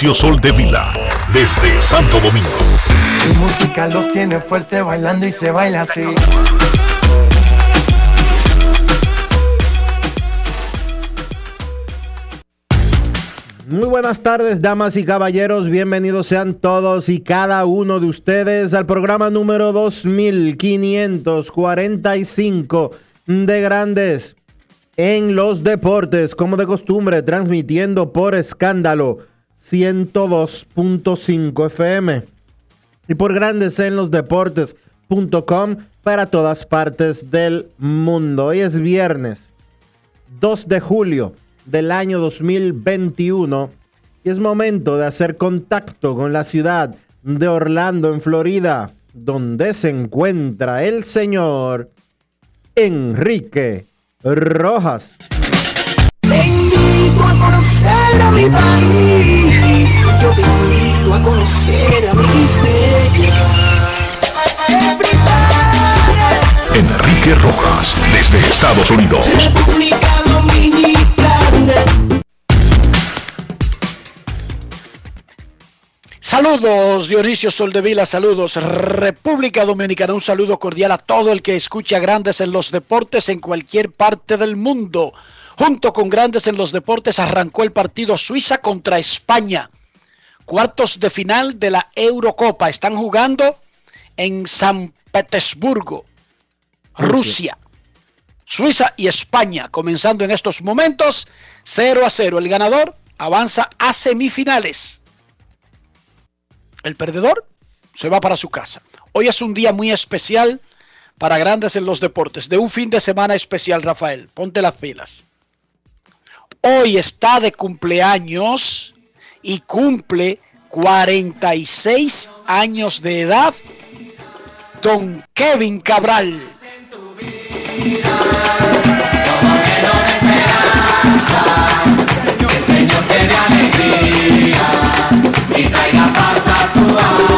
Dionisio Sol de Vila, desde Santo Domingo. Mi música los tiene fuerte bailando y se baila así. Muy buenas tardes, damas y caballeros. Bienvenidos sean todos y cada uno de ustedes al programa número 2545 de Grandes en los Deportes, como de costumbre, transmitiendo por escándalo 102.5 FM y por Grandes en los Deportes.com para todas partes del mundo. Hoy es viernes 2 de julio del año 2021 y es momento de hacer contacto con la ciudad de Orlando, en Florida, donde se encuentra el señor Enrique Rojas. A conocer a mi país. Yo te invito a conocer a mi Enrique Rojas, desde Estados Unidos. República Dominicana. Saludos Dionisio Soldevila, saludos República Dominicana, un saludo cordial a todo el que escucha Grandes en los Deportes en cualquier parte del mundo. Junto con Grandes en los Deportes arrancó el partido Suiza contra España. Cuartos de final de la Eurocopa. Están jugando en San Petersburgo, Rusia. Suiza y España comenzando en estos momentos 0 a 0. El ganador avanza a semifinales. El perdedor se va para su casa. Hoy es un día muy especial para grandes en los deportes, de un fin de semana especial, Rafael. Ponte las pilas. Hoy está de cumpleaños y cumple 46 años de edad don Kevin Cabral. El Señor te dé alegría y traiga paz a tu alma.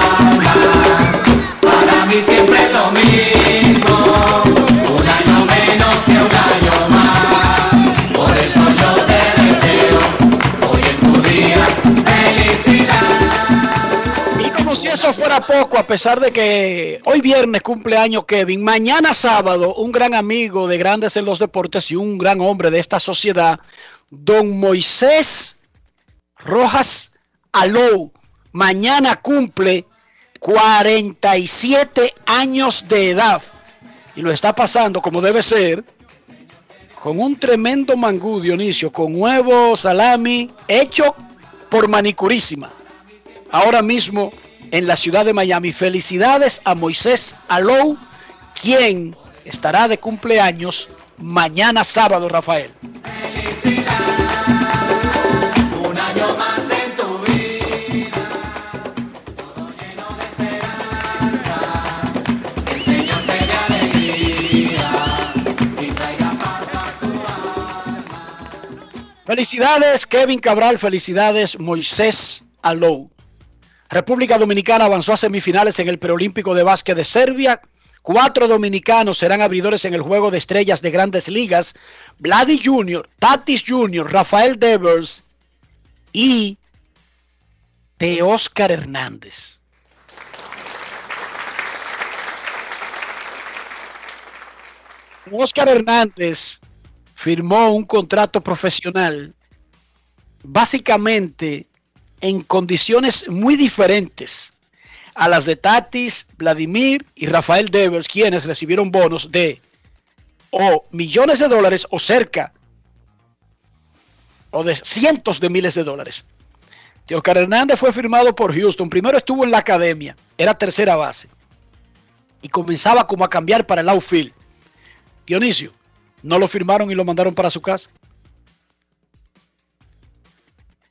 Eso fuera poco, a pesar de que hoy viernes cumpleaños Kevin, mañana sábado un gran amigo de Grandes en los Deportes y un gran hombre de esta sociedad, don Moisés Rojas Alou, mañana cumple 47 años de edad y lo está pasando como debe ser con un tremendo mangú Dionisio, con huevo, salami, hecho por manicurísima. Ahora mismo en la ciudad de Miami. Felicidades a Moisés Alou, quien estará de cumpleaños mañana sábado, Rafael. Un año más en tu vida, todo lleno de esperanza. El Señor te dé alegría y traiga paz a tu alma. Felicidades Kevin Cabral, felicidades Moisés Alou. República Dominicana avanzó a semifinales en el preolímpico de básquet de Serbia. Cuatro dominicanos serán abridores en el juego de estrellas de grandes ligas. Vladi Jr., Tatis Jr., Rafael Devers y Teóscar Hernández. Oscar Hernández firmó un contrato profesional básicamente en condiciones muy diferentes a las de Tatis, Vladimir y Rafael Devers, quienes recibieron bonos de o millones de dólares o cerca o de cientos de miles de dólares. Oscar Hernández fue firmado por Houston. Primero estuvo en la academia, era tercera base y comenzaba como a cambiar para el outfield. Dionisio, no lo firmaron y lo mandaron para su casa.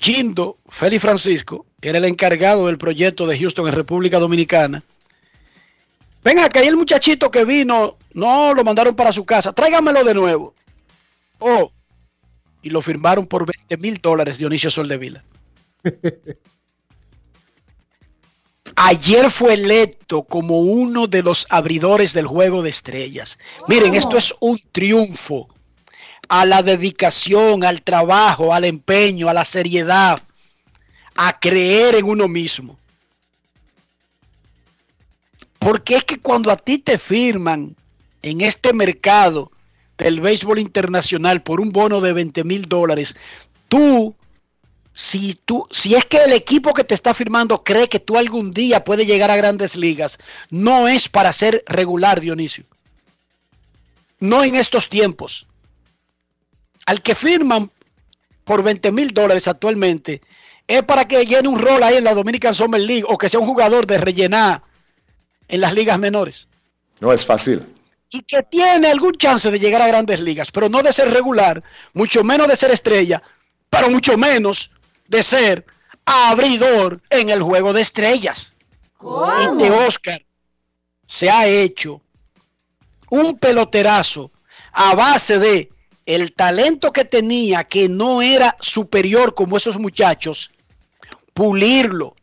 Gindo Félix Francisco, que era el encargado del proyecto de Houston en República Dominicana. Venga, que hay el muchachito que vino, no lo mandaron para su casa, tráigamelo de nuevo. Oh, y lo firmaron por 20 mil dólares Dionisio Soldevila. Ayer fue electo como uno de los abridores del juego de estrellas. Miren, esto es un triunfo a la dedicación, al trabajo, al empeño, a la seriedad, a creer en uno mismo. Porque es que cuando a ti te firman en este mercado del béisbol internacional por un bono de 20 mil dólares, tú si tú, si es que el equipo que te está firmando cree que tú algún día puedes llegar a grandes ligas, no es para ser regular, Dionisio. No en estos tiempos. Al que firman por 20 mil dólares actualmente, es para que llene un rol ahí en la Dominican Summer League o que sea un jugador de rellenar en las ligas menores. No es fácil. Y que tiene algún chance de llegar a grandes ligas, pero no de ser regular, mucho menos de ser estrella, pero mucho menos de ser abridor en el juego de estrellas. Y de Oscar se ha hecho un peloterazo a base de el talento que tenía, que no era superior como esos muchachos, pulirlo,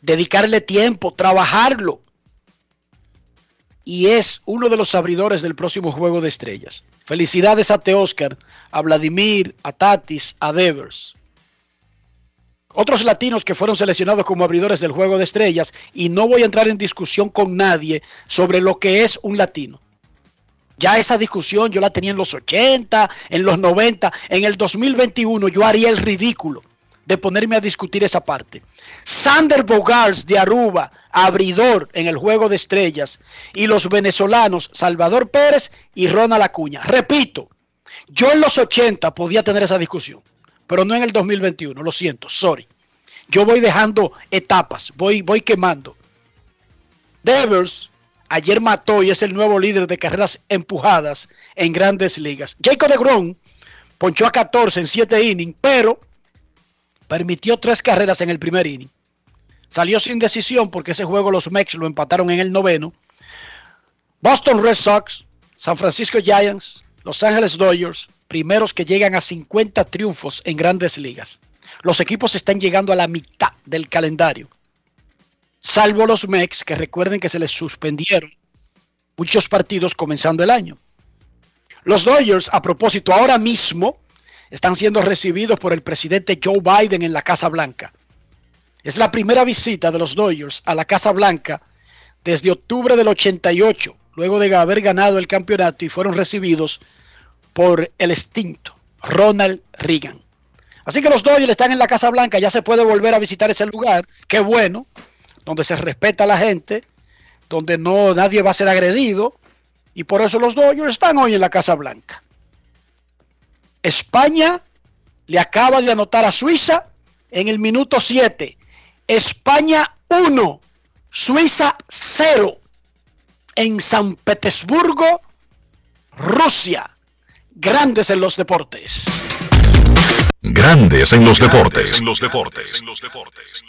dedicarle tiempo, trabajarlo. Y es uno de los abridores del próximo juego de estrellas. Felicidades a Te Oscar, a Vladimir, a Tatis, a Devers. Otros latinos que fueron seleccionados como abridores del juego de estrellas, y no voy a entrar en discusión con nadie sobre lo que es un latino. Ya esa discusión yo la tenía en los 80, en los 90, en el 2021 yo haría el ridículo de ponerme a discutir esa parte. Sander Bogars de Aruba, abridor en el juego de estrellas, y los venezolanos Salvador Pérez y Ronald Acuña. Repito, yo en los 80 podía tener esa discusión pero no en el 2021, lo siento, sorry. Yo voy dejando etapas, voy, voy quemando. Devers ayer mató y es el nuevo líder de carreras empujadas en grandes ligas. Jacob de Gron ponchó a 14 en 7 innings, pero permitió tres carreras en el primer inning. Salió sin decisión porque ese juego los Mex lo empataron en el noveno. Boston Red Sox, San Francisco Giants, Los Ángeles Dodgers, primeros que llegan a 50 triunfos en grandes ligas. Los equipos están llegando a la mitad del calendario. Salvo los Mex, que recuerden que se les suspendieron muchos partidos comenzando el año. Los Dodgers, a propósito, ahora mismo están siendo recibidos por el presidente Joe Biden en la Casa Blanca. Es la primera visita de los Dodgers a la Casa Blanca desde octubre del 88, luego de haber ganado el campeonato y fueron recibidos por el extinto Ronald Reagan. Así que los Dodgers están en la Casa Blanca, ya se puede volver a visitar ese lugar, qué bueno, donde se respeta a la gente, donde no nadie va a ser agredido, y por eso los Dodgers están hoy en la Casa Blanca. España le acaba de anotar a Suiza en el minuto 7. España 1, Suiza 0. En San Petersburgo, Rusia. Grandes en los deportes. Grandes en los deportes. En los deportes. En los deportes.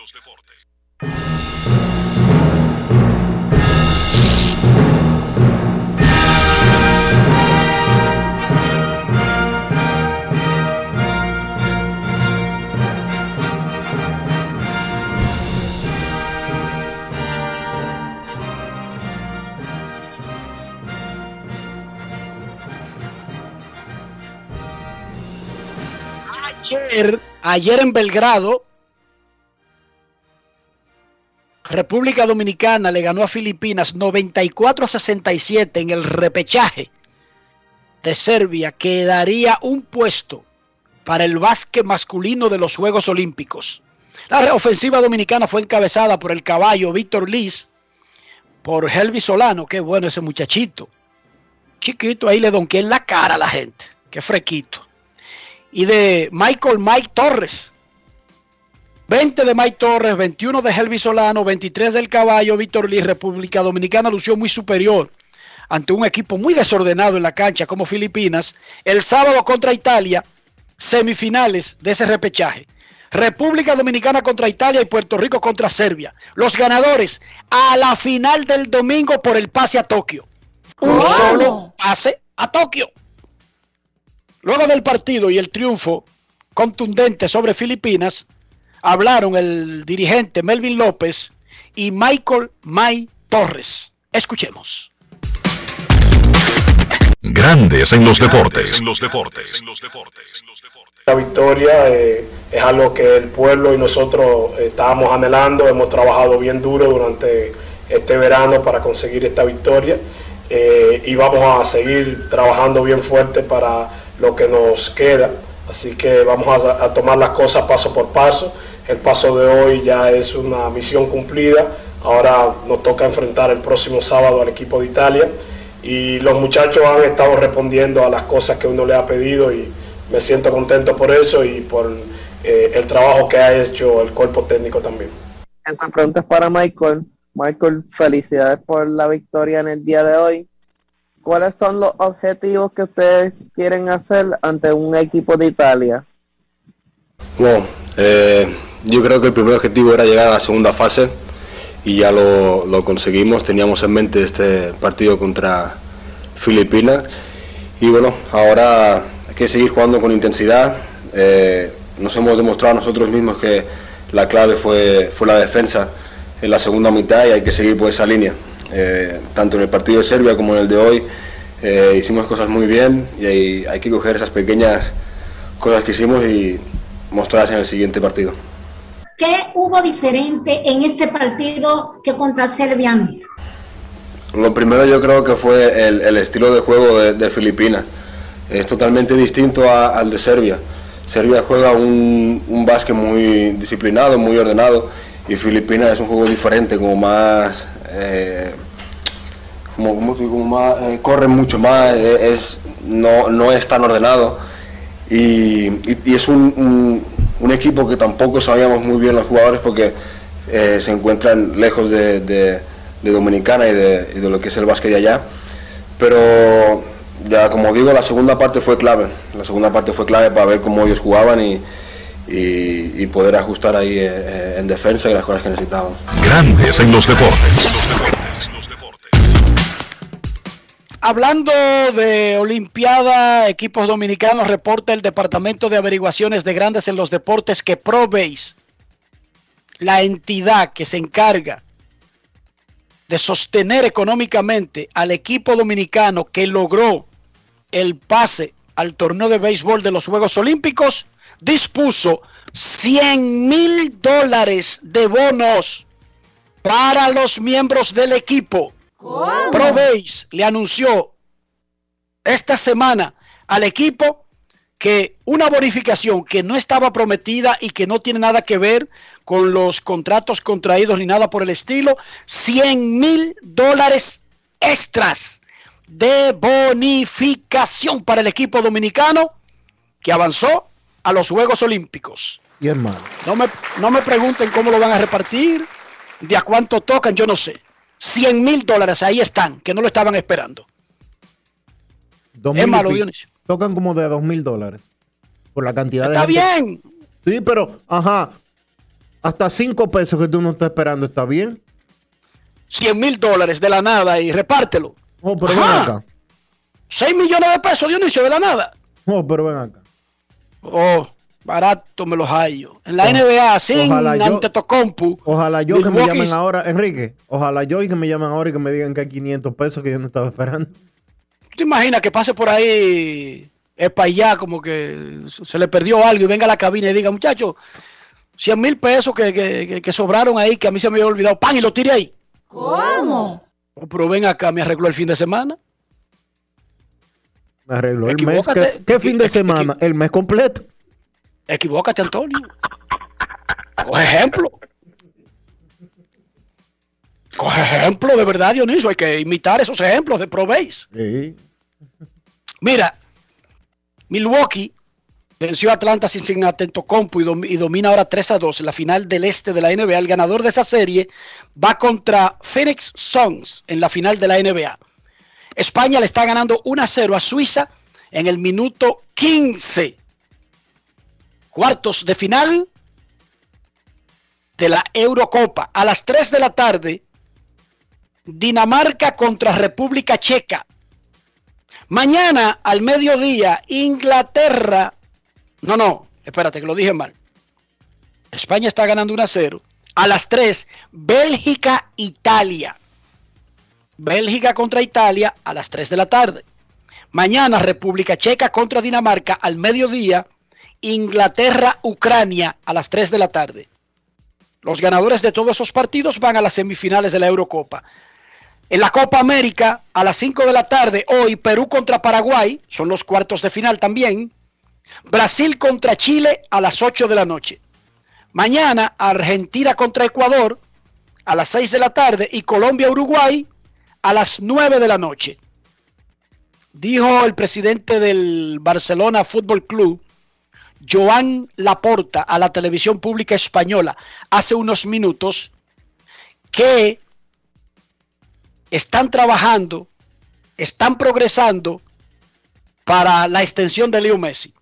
Ayer, ayer en Belgrado, República Dominicana le ganó a Filipinas 94 a 67 en el repechaje de Serbia, que daría un puesto para el básquet masculino de los Juegos Olímpicos. La ofensiva dominicana fue encabezada por el caballo Víctor Liz, por Helvi Solano, qué bueno ese muchachito. Chiquito, ahí le donqué en la cara a la gente, qué frequito. Y de Michael Mike Torres, 20 de Mike Torres, 21 de Helvi Solano, 23 del caballo Víctor Liz, República Dominicana lució muy superior ante un equipo muy desordenado en la cancha como Filipinas. El sábado contra Italia, semifinales de ese repechaje. República Dominicana contra Italia y Puerto Rico contra Serbia. Los ganadores a la final del domingo por el pase a Tokio. Un solo pase a Tokio. Luego del partido y el triunfo contundente sobre Filipinas, hablaron el dirigente Melvin López y Michael May Torres. Escuchemos. Grandes en los deportes. En los deportes. La victoria eh, es algo que el pueblo y nosotros estábamos anhelando, hemos trabajado bien duro durante este verano para conseguir esta victoria eh, y vamos a seguir trabajando bien fuerte para lo que nos queda. Así que vamos a, tomar las cosas paso por paso. El paso de hoy ya es una misión cumplida. Ahora nos toca enfrentar el próximo sábado al equipo de Italia y los muchachos han estado respondiendo a las cosas que uno le ha pedido y me siento contento por eso y por eh, el trabajo que ha hecho el cuerpo técnico también. Esta pregunta es para Michael. Michael, felicidades por la victoria en el día de hoy. ¿Cuáles son los objetivos que ustedes quieren hacer ante un equipo de Italia? Bueno, eh, yo creo que el primer objetivo era llegar a la segunda fase y ya lo, lo conseguimos. Teníamos en mente este partido contra Filipinas y bueno, ahora hay que seguir jugando con intensidad. Eh, nos hemos demostrado nosotros mismos que la clave fue, fue la defensa en la segunda mitad y hay que seguir por esa línea. Eh, tanto en el partido de Serbia como en el de hoy eh, hicimos cosas muy bien y hay, hay que coger esas pequeñas cosas que hicimos y mostrarlas en el siguiente partido. ¿Qué hubo diferente en este partido que contra Serbia? Lo primero yo creo que fue el, el estilo de juego de, de, Filipinas. Es totalmente distinto a, al de Serbia. Serbia juega un, un básquet muy disciplinado, muy ordenado y Filipinas es un juego diferente, como más... Eh, como, como, eh, corre mucho más, eh, es, no, no es tan ordenado y, es un, un, equipo que tampoco sabíamos muy bien los jugadores porque se encuentran lejos de, de, de Dominicana y de, y de, lo que es el básquet de allá. Pero ya como digo, la segunda parte fue clave. La segunda parte fue clave para ver cómo ellos jugaban y, y, y poder ajustar ahí eh, en defensa y las cosas que necesitábamos. Grandes en los deportes. Hablando de Olimpiada, equipos dominicanos, reporta el Departamento de Averiguaciones de Grandes en los Deportes que Probase, la entidad que se encarga de sostener económicamente al equipo dominicano que logró el pase al torneo de béisbol de los Juegos Olímpicos, dispuso 100 mil dólares de bonos para los miembros del equipo. Probase le anunció esta semana al equipo que una bonificación que no estaba prometida y que no tiene nada que ver con los contratos contraídos ni nada por el estilo, 100 mil dólares extras de bonificación para el equipo dominicano que avanzó a los Juegos Olímpicos. Y hermano. No me, no me pregunten cómo lo van a repartir, de a cuánto tocan, yo no sé. 100 mil dólares, ahí están, que no lo estaban esperando. Es malo, Dionisio. Tocan como de 2 mil dólares. Por la cantidad está de. Está bien. Sí, pero, ajá. Hasta 5 pesos que tú no estás esperando, ¿está bien? 100 mil dólares de la nada y repártelo. Oh, pero ven acá. 6 millones de pesos, Dionisio, de la nada. Oh, pero ven acá. Oh, barato me los hallo. En la NBA, sin Antetokounmpo. Ojalá yo que me llamen ahora, Enrique. Ojalá yo y que me llamen ahora y que me digan que hay 500 pesos que yo no estaba esperando. ¿Te imaginas que pase por ahí es para allá como que se le perdió algo y venga a la cabina y diga, muchacho, 100 mil pesos que, que- que- que sobraron ahí, que a mí se me había olvidado, pan, y lo tiré ahí. ¿Cómo? Oh, Pero ven acá, me arregló el fin de semana. Me arregló el mes. ¿Qué, qué fin de semana? El mes completo. Equivócate, Antonio. Coge ejemplo. Coge ejemplo, de verdad, Dionisio. Hay que imitar esos ejemplos de Probéis. Sí. Mira, Milwaukee venció a Atlanta Cincinnati en Tocompo y, dom- y domina ahora 3 a 2 en la final del este de la NBA. El ganador de esa serie va contra Phoenix Suns en la final de la NBA. España le está ganando 1 a 0 a Suiza en el minuto 15. Cuartos de final de la Eurocopa. A las 3 de la tarde, Dinamarca contra República Checa. Mañana al mediodía, Inglaterra. No, no, espérate que lo dije mal. España está ganando 1 a 0. A las 3, Bélgica, Italia. Bélgica contra Italia a las 3 de la tarde. Mañana, República Checa contra Dinamarca al mediodía. Inglaterra, Ucrania a las 3 de la tarde. Los ganadores de todos esos partidos van a las semifinales de la Eurocopa. En la Copa América, a las 5 de la tarde, hoy Perú contra Paraguay, son los cuartos de final también. Brasil contra Chile a las 8 de la noche. Mañana, Argentina contra Ecuador a las 6 de la tarde y Colombia-Uruguay a las 9 de la noche. Dijo el presidente del Barcelona Fútbol Club, Joan Laporta, a la televisión pública española hace unos minutos, que están trabajando, están progresando para la extensión de Leo Messi.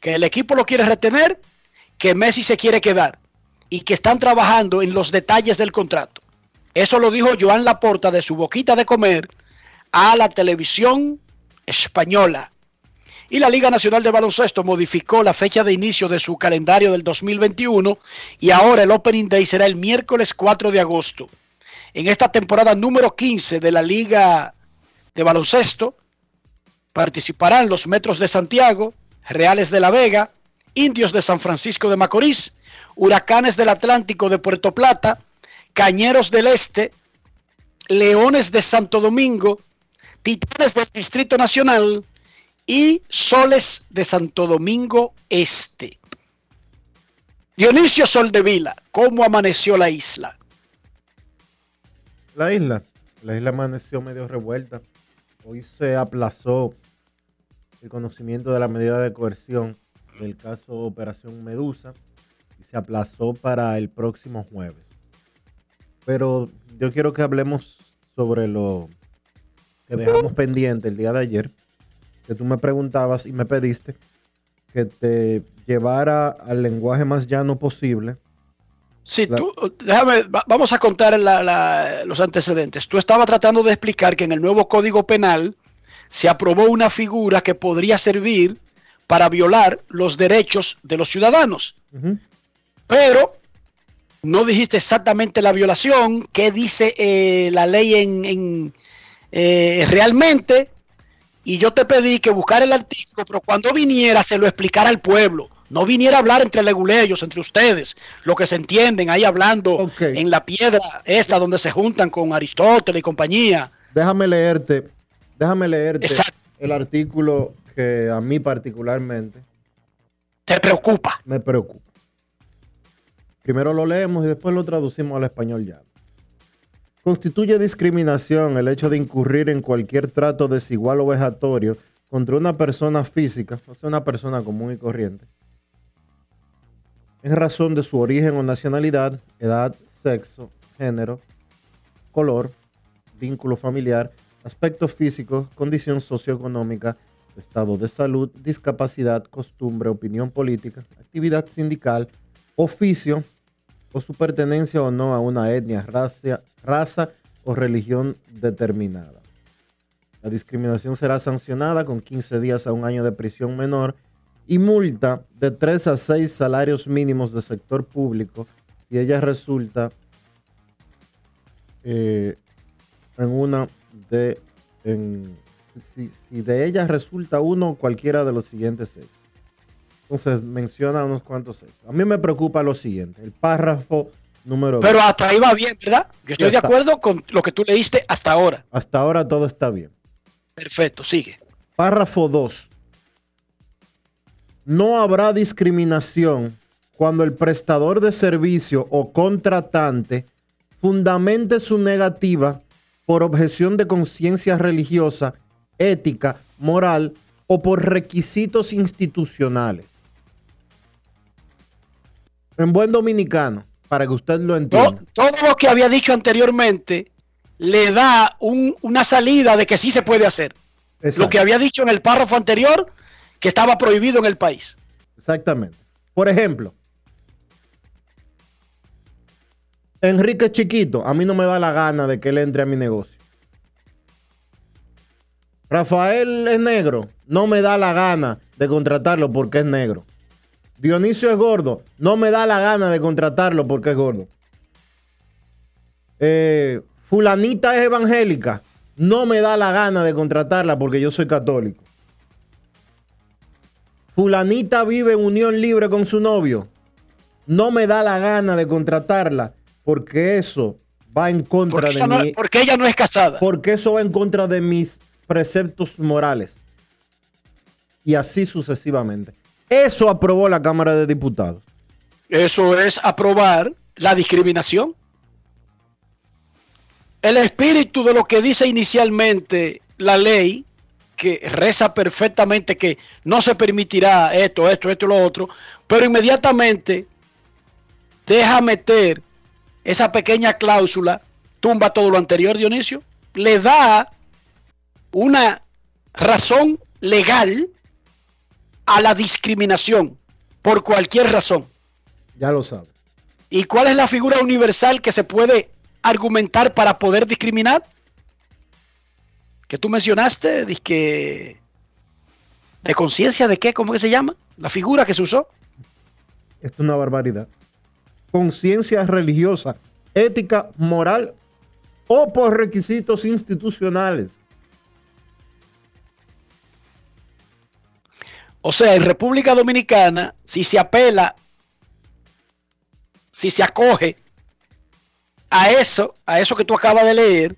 Que el equipo lo quiere retener, que Messi se quiere quedar y que están trabajando en los detalles del contrato. Eso lo dijo Joan Laporta de su boquita de comer a la televisión española. Y la Liga Nacional de Baloncesto modificó la fecha de inicio de su calendario del 2021 y ahora el Opening Day será el miércoles 4 de agosto. En esta temporada número 15 de la Liga de Baloncesto participarán los Metros de Santiago, Reales de la Vega, Indios de San Francisco de Macorís, Huracanes del Atlántico de Puerto Plata, Cañeros del Este, Leones de Santo Domingo, Titanes del Distrito Nacional y Soles de Santo Domingo Este. Dionisio Soldevila, ¿cómo amaneció la isla? La isla. La isla amaneció medio revuelta. Hoy se aplazó el conocimiento de la medida de coerción del caso Operación Medusa y se aplazó para el próximo jueves. Pero yo quiero que hablemos sobre lo que dejamos pendiente el día de ayer, que tú me preguntabas y me pediste que te llevara al lenguaje más llano posible. Sí, La- tú, déjame, va- vamos a contar la- la- los antecedentes. Tú estabas tratando de explicar que en el nuevo Código Penal se aprobó una figura que podría servir para violar los derechos de los ciudadanos. Pero no dijiste exactamente la violación, qué dice eh, la ley en, en, eh, realmente, y yo te pedí que buscara el artículo, pero cuando viniera se lo explicara al pueblo. No viniera a hablar entre leguleyos, entre ustedes, lo que se entienden ahí hablando en la piedra esta donde se juntan con Aristóteles y compañía. Déjame leerte, déjame leerte Exacto. el artículo que a mí particularmente Te preocupa. me preocupa. Primero lo leemos y después lo traducimos al español ya. Constituye discriminación el hecho de incurrir en cualquier trato desigual o vejatorio contra una persona física, o sea, una persona común y corriente, en razón de su origen o nacionalidad, edad, sexo, género, color, vínculo familiar, aspecto físico, condición socioeconómica, estado de salud, discapacidad, costumbre, opinión política, actividad sindical, oficio o su pertenencia o no a una etnia, raza, raza o religión determinada. La discriminación será sancionada con 15 días a un año de prisión menor y multa de 3 a 6 salarios mínimos del sector público si ella resulta eh, en una de en- si, de ella resulta uno o cualquiera de los siguientes hechos. Entonces menciona unos cuantos hechos. A mí me preocupa lo siguiente, el párrafo número dos. Pero hasta ahí va bien, ¿verdad? Yo estoy de acuerdo con lo que tú leíste hasta ahora. Hasta ahora todo está bien. Perfecto, sigue. Párrafo 2. No habrá discriminación cuando el prestador de servicio o contratante fundamente su negativa por objeción de conciencia religiosa, ética, moral o por requisitos institucionales. En buen dominicano, para que usted lo entienda. To- todo lo que había dicho anteriormente le da un- una salida de que sí se puede hacer. Exacto. Lo que había dicho en el párrafo anterior, que estaba prohibido en el país. Exactamente. Por ejemplo, Enrique Chiquito, a mí no me da la gana de que él entre a mi negocio. Rafael es negro, no me da la gana de contratarlo porque es negro. Dionisio es gordo, no me da la gana de contratarlo porque es gordo. Eh, fulanita es evangélica, no me da la gana de contratarla porque yo soy católico. Fulanita vive en unión libre con su novio. No me da la gana de contratarla porque eso va en contra Porque de no, mí. porque ella no es casada. Porque eso va en contra de mis preceptos morales. Y así sucesivamente. Eso aprobó la Cámara de Diputados. Eso es aprobar la discriminación. El espíritu de lo que dice inicialmente la ley, que reza perfectamente que no se permitirá esto, esto, esto y lo otro, pero inmediatamente deja meter esa pequeña cláusula, tumba todo lo anterior, Dionisio, le da una razón legal a la discriminación por cualquier razón. Ya lo sabe. ¿Y cuál es la figura universal que se puede argumentar para poder discriminar? Que tú mencionaste, que de conciencia de qué, ¿cómo que se llama? La figura que se usó. Esto es una barbaridad. Conciencia religiosa, ética, moral o por requisitos institucionales. O sea, en República Dominicana, si se apela, si se acoge a eso, a eso que tú acabas de leer,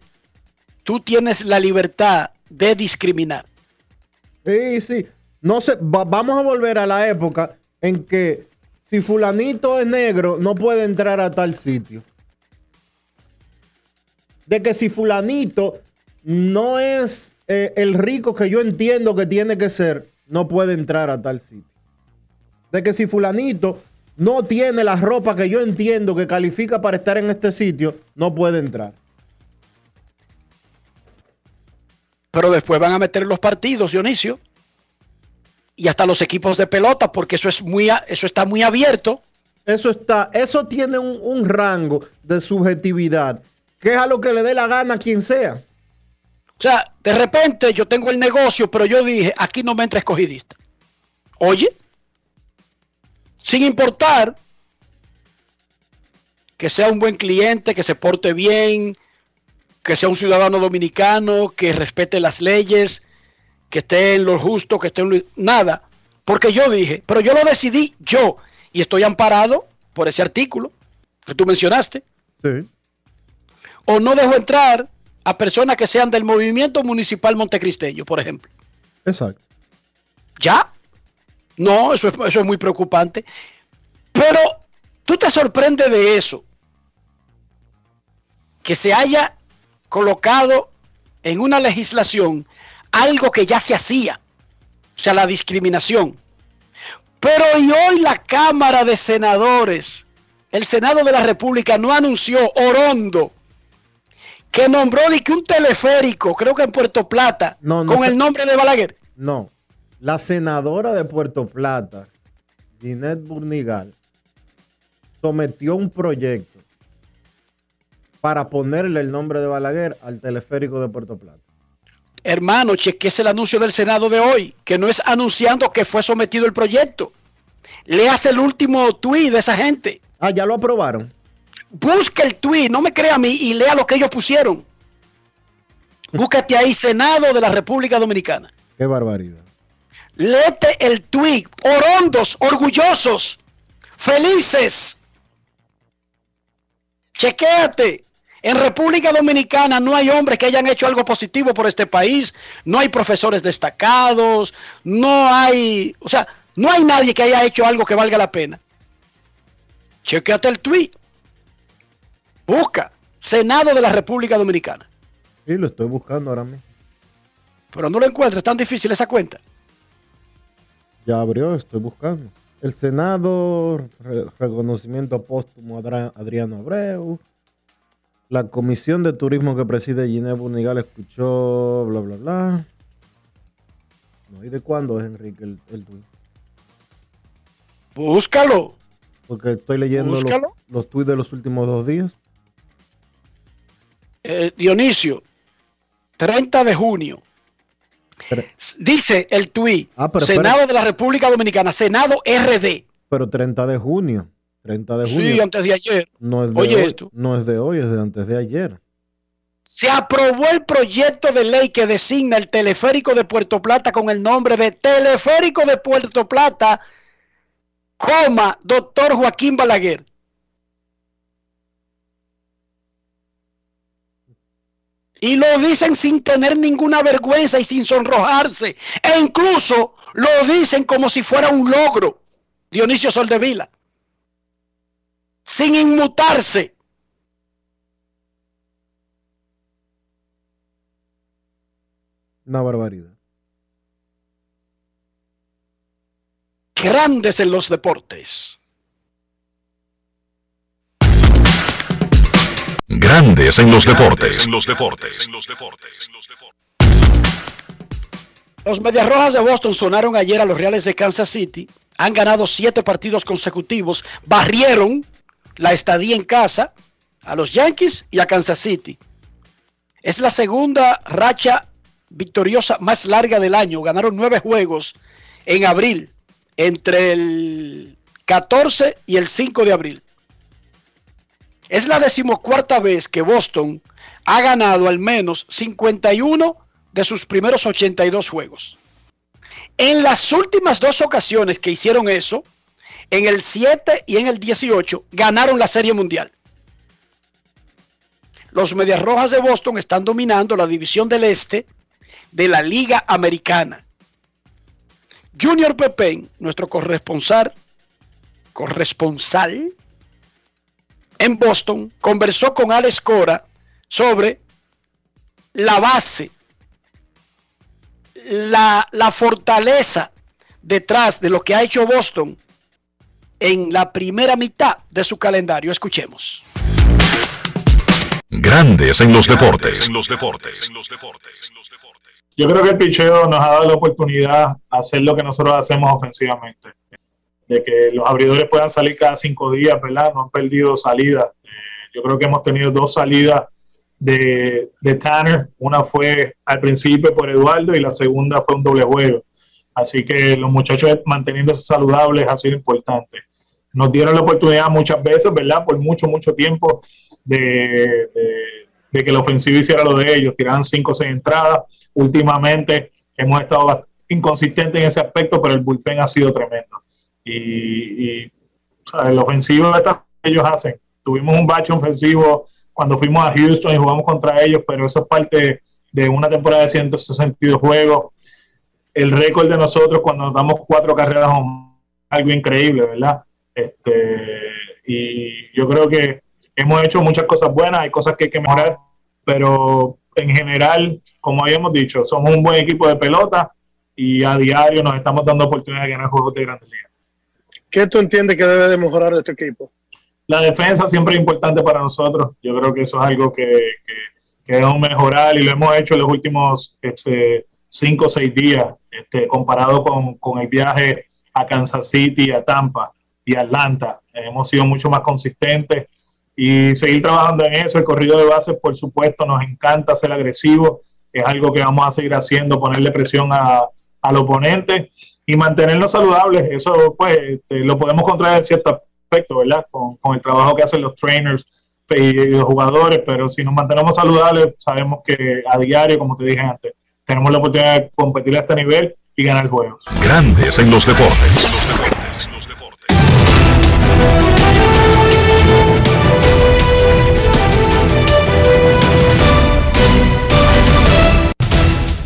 tú tienes la libertad de discriminar. Sí, sí. No sé, va- vamos a volver a la época en que si fulanito es negro, no puede entrar a tal sitio. De que si fulanito no es eh, el rico que yo entiendo que tiene que ser, no puede entrar a tal sitio. De que si fulanito no tiene la ropa que yo entiendo que califica para estar en este sitio, no puede entrar. Pero después van a meter los partidos, Dionisio. Y hasta los equipos de pelota, porque eso es muy eso está muy abierto. Eso está, eso tiene un, un rango de subjetividad, que es a lo que le dé la gana a quien sea. O sea, de repente yo tengo el negocio, pero yo dije, aquí no me entra escogidista. Oye, sin importar que sea un buen cliente, que se porte bien, que sea un ciudadano dominicano, que respete las leyes, que esté en lo justo, que esté en lo... Nada. Porque yo dije, pero yo lo decidí yo y estoy amparado por ese artículo que tú mencionaste. Sí. O no dejo entrar a personas que sean del movimiento municipal montecristeño, por ejemplo. Exacto. ¿Ya? No, eso es, eso es muy preocupante. Pero tú te sorprendes de eso. Que se haya colocado en una legislación algo que ya se hacía. O sea, la discriminación. Pero y hoy la Cámara de Senadores, el Senado de la República no anunció Orondo que nombró de que un teleférico, creo que en Puerto Plata, No, no con el nombre de Balaguer. No. La senadora de Puerto Plata, Ginette Burnigal, sometió un proyecto para ponerle el nombre de Balaguer al teleférico de Puerto Plata. Hermano, chequees el anuncio del Senado de hoy, que no es anunciando que fue sometido el proyecto. Leas el último tuit de esa gente. Ah, ya lo aprobaron. Busca el tuit, no me crea a mí y lea lo que ellos pusieron. Búscate ahí, Senado de la República Dominicana. Qué barbaridad. Léete el tweet. Orondos, orgullosos, felices. Chequéate. En República Dominicana no hay hombres que hayan hecho algo positivo por este país, no hay profesores destacados, no hay, o sea, no hay nadie que haya hecho algo que valga la pena. Chequéate el tweet. Busca Senado de la República Dominicana. Sí, lo estoy buscando ahora mismo. Pero no lo encuentro, es tan difícil esa cuenta. Ya abrió, estoy buscando. El Senado, re- reconocimiento póstumo a Adriano Abreu. La comisión de turismo que preside Ginés Bunigal escuchó, bla, bla, bla. No, ¿Y de cuándo es, Enrique, el, el tuit? Búscalo. Porque estoy leyendo los, los tuits de los últimos dos días. Eh, Dionisio, 30 de junio. Dice el tuit, Ah, pero Senado de la República Dominicana, Senado RD. Pero 30 de junio. 30 de junio. Sí, antes de ayer. no, es de Oye hoy, esto. no es de hoy, es de antes de ayer. Se aprobó el proyecto de ley que designa el teleférico de Puerto Plata con el nombre de Teleférico de Puerto Plata, coma, doctor Joaquín Balaguer. Y lo dicen sin tener ninguna vergüenza y sin sonrojarse. E incluso lo dicen como si fuera un logro. Dionisio Soldevila. Sin inmutarse. Una barbaridad. Grandes en los deportes. Grandes en los deportes. En los deportes. Los Medias Rojas de Boston sonaron ayer a los Reales de Kansas City. Han ganado siete partidos consecutivos. Barrieron la estadía en casa a los Yankees y a Kansas City. Es la segunda racha victoriosa más larga del año. Ganaron nueve juegos en abril, entre el 14 y el 5 de abril. Es la decimocuarta vez que Boston ha ganado al menos 51 de sus primeros 82 juegos. En las últimas dos ocasiones que hicieron eso, en el 7 y en el 18, ganaron la Serie Mundial. Los Medias Rojas de Boston están dominando la división del Este de la Liga Americana. Junior Pepén, nuestro corresponsal, corresponsal en Boston, conversó con Alex Cora sobre la base, la, la fortaleza detrás de lo que ha hecho Boston en la primera mitad de su calendario. Escuchemos. Grandes en los deportes. En los deportes. Yo creo que el picheo nos ha dado la oportunidad de hacer lo que nosotros hacemos ofensivamente. De que los abridores puedan salir cada cinco días, ¿verdad? No han perdido salidas. Eh, yo creo que hemos tenido dos salidas de, Tanner. Una fue al principio por Eduardo y la segunda fue un doble juego. Así que los muchachos manteniéndose saludables ha sido importante. Nos dieron la oportunidad muchas veces, ¿verdad? Por mucho, mucho tiempo de, que la ofensiva hiciera lo de ellos. Tiraban cinco o seis entradas. Últimamente hemos estado inconsistentes en ese aspecto, pero el bullpen ha sido tremendo. Y, y, ¿sabes? la ofensiva que ellos hacen. Tuvimos un bache ofensivo cuando fuimos a Houston y jugamos contra ellos, pero eso es parte de una temporada de 162 juegos. El récord de nosotros cuando damos cuatro carreras home, algo increíble, ¿verdad? Este, y yo creo que hemos hecho muchas cosas buenas, hay cosas que hay que mejorar, pero en general, como habíamos dicho, somos un buen equipo de pelota y a diario nos estamos dando oportunidades de ganar juegos de grandes ligas. ¿Qué tú entiendes que debe de mejorar este equipo? La defensa siempre es importante para nosotros. Yo creo que eso es algo que, que, que debemos mejorar y lo hemos hecho en los últimos este, cinco o seis días, este, comparado con, con el viaje a Kansas City, a Tampa y Atlanta. Hemos sido mucho más consistentes y seguir trabajando en eso. El corrido de bases, por supuesto, nos encanta ser agresivo. Es algo que vamos a seguir haciendo, ponerle presión a, al oponente y mantenernos saludables. Eso, pues, este, lo podemos controlar en cierto aspecto, ¿verdad? Con, con el trabajo que hacen los trainers y los jugadores, pero si nos mantenemos saludables, sabemos que a diario, como te dije antes, tenemos la oportunidad de competir a este nivel y ganar juegos. Grandes en los deportes.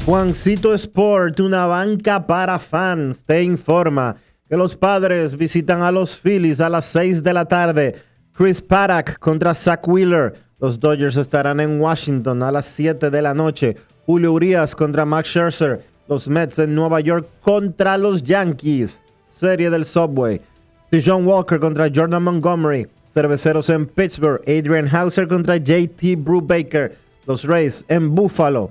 Juancito Sport, una banca para fans, te informa que los padres visitan a los Phillies a las 6 de la tarde. Chris Paddock contra Zach Wheeler. Los Dodgers estarán en Washington a las 7 de la noche. Julio Urias contra Max Scherzer. Los Mets en Nueva York contra los Yankees. Serie del Subway. John Walker contra Jordan Montgomery. Cerveceros en Pittsburgh. Adrian Hauser contra JT Brubaker. Los Rays en Buffalo.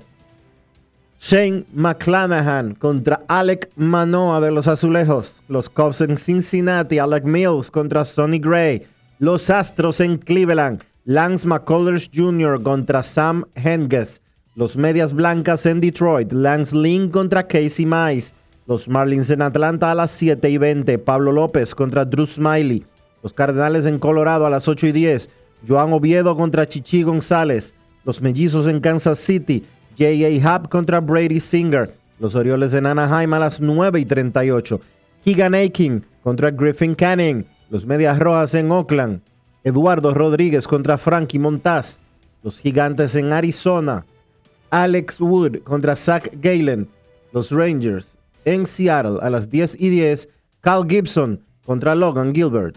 Shane McClanahan contra Alec Manoa de los Azulejos. Los Cubs en Cincinnati. Alec Mills contra Sonny Gray. Los Astros en Cleveland. Lance McCullers Jr. contra Sam Henges. Los Medias Blancas en Detroit. Lance Lynn contra Casey Mize. Los Marlins en Atlanta a las 7 y 20. Pablo López contra Drew Smiley. Los Cardenales en Colorado a las 8 y 10. Joan Oviedo contra Chichi González. Los Mellizos en Kansas City. J.A. Hub contra Brady Singer. Los Orioles en Anaheim a las 9 y 38. Keegan Aiken contra Griffin Canning. Los Medias Rojas en Oakland. Eduardo Rodríguez contra Frankie Montaz. Los Gigantes en Arizona. Alex Wood contra Zach Galen. Los Rangers en Seattle a las 10 y 10. Cal Gibson contra Logan Gilbert.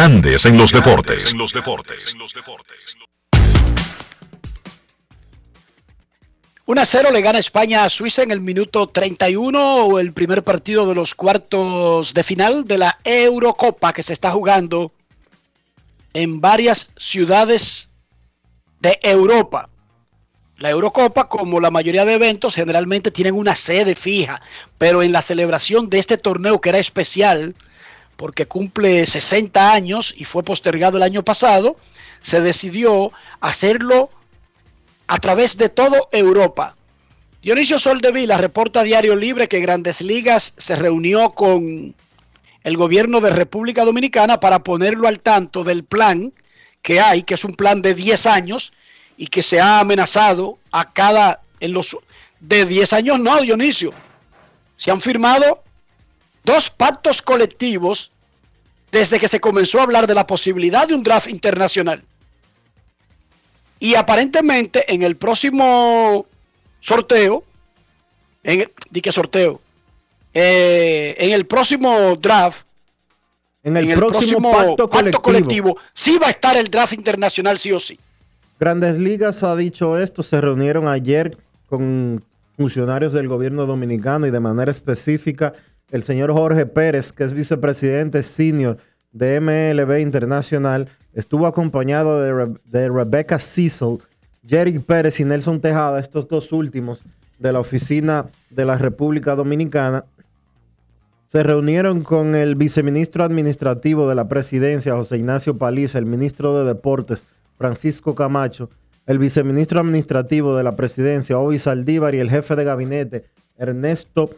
Grandes en los deportes. 1 a 0 le gana España a Suiza en el minuto 31 o el primer partido de los cuartos de final de la Eurocopa que se está jugando en varias ciudades de Europa. La Eurocopa, como la mayoría de eventos, generalmente tienen una sede fija, pero en la celebración de este torneo que era especial, porque cumple 60 años y fue postergado el año pasado, se decidió hacerlo a través de todo Europa. Dionisio Soldevila reporta a Diario Libre que Grandes Ligas se reunió con el gobierno de República Dominicana para ponerlo al tanto del plan que hay, que es un plan de 10 años y que se ha amenazado a cada en los de 10 años no, Dionisio. Se han firmado dos pactos colectivos desde que se comenzó a hablar de la posibilidad de un draft internacional. Y aparentemente en el próximo sorteo, en di que sorteo, eh, en el próximo draft, en el, próximo, pacto, colectivo. colectivo, sí va a estar el draft internacional sí o sí. Grandes Ligas ha dicho esto, se reunieron ayer con funcionarios del gobierno dominicano y de manera específica el señor Jorge Pérez, que es vicepresidente senior de MLB Internacional, estuvo acompañado de, Rebecca Cecil, Jerry Pérez y Nelson Tejada, estos dos últimos de la oficina de la República Dominicana. Se reunieron con el viceministro administrativo de la presidencia, José Ignacio Paliza, el ministro de Deportes, Francisco Camacho, el viceministro administrativo de la presidencia, Obi Saldívar, y el jefe de gabinete, Ernesto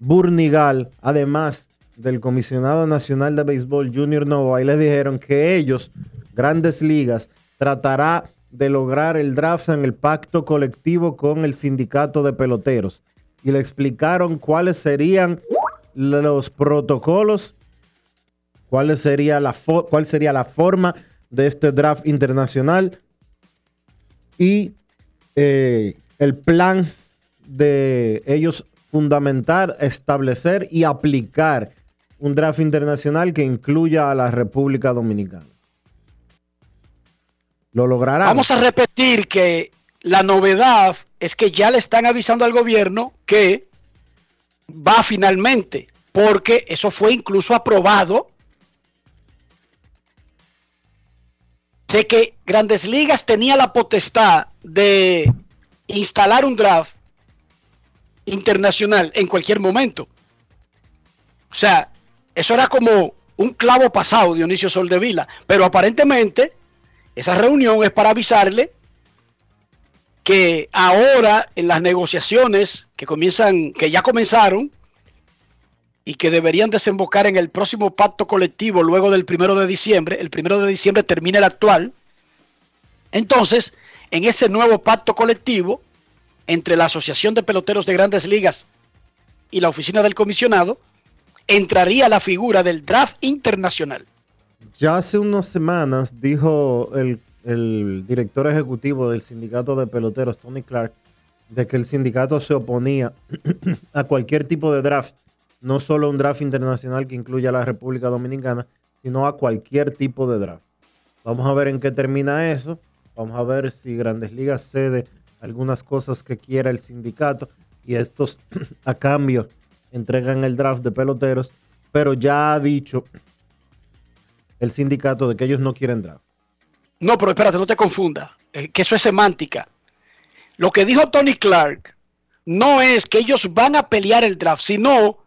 Burnigal, además del comisionado nacional de béisbol Junior Nova, y les dijeron que ellos, grandes ligas, tratará de lograr el draft en el pacto colectivo con el sindicato de peloteros. Y le explicaron cuáles serían los protocolos, cuál sería la, cuál sería la forma de este draft internacional y eh, el plan de ellos fundamentar, establecer y aplicar un draft internacional que incluya a la República Dominicana. Lo logrará. Vamos a repetir que la novedad es que ya le están avisando al gobierno que va finalmente porque eso fue incluso aprobado de que Grandes Ligas tenía la potestad de instalar un draft internacional en cualquier momento. O sea, eso era como un clavo pasado, Dionisio Soldevila, pero aparentemente esa reunión es para avisarle que ahora en las negociaciones que comienzan, que ya comenzaron y que deberían desembocar en el próximo pacto colectivo luego del primero de diciembre, el primero de diciembre termina el actual, entonces en ese nuevo pacto colectivo entre la Asociación de Peloteros de Grandes Ligas y la oficina del comisionado, entraría la figura del draft internacional. Ya hace unas semanas dijo el, director ejecutivo del sindicato de peloteros, Tony Clark, de que el sindicato se oponía a cualquier tipo de draft, no solo un draft internacional que incluya a la República Dominicana, sino a cualquier tipo de draft. Vamos a ver en qué termina eso. Vamos a ver si Grandes Ligas cede algunas cosas que quiera el sindicato y estos a cambio entregan el draft de peloteros, pero ya ha dicho el sindicato de que ellos no quieren draft. No, pero espérate, no te confunda, eh, que eso es semántica. Lo que dijo Tony Clark no es que ellos van a pelear el draft, sino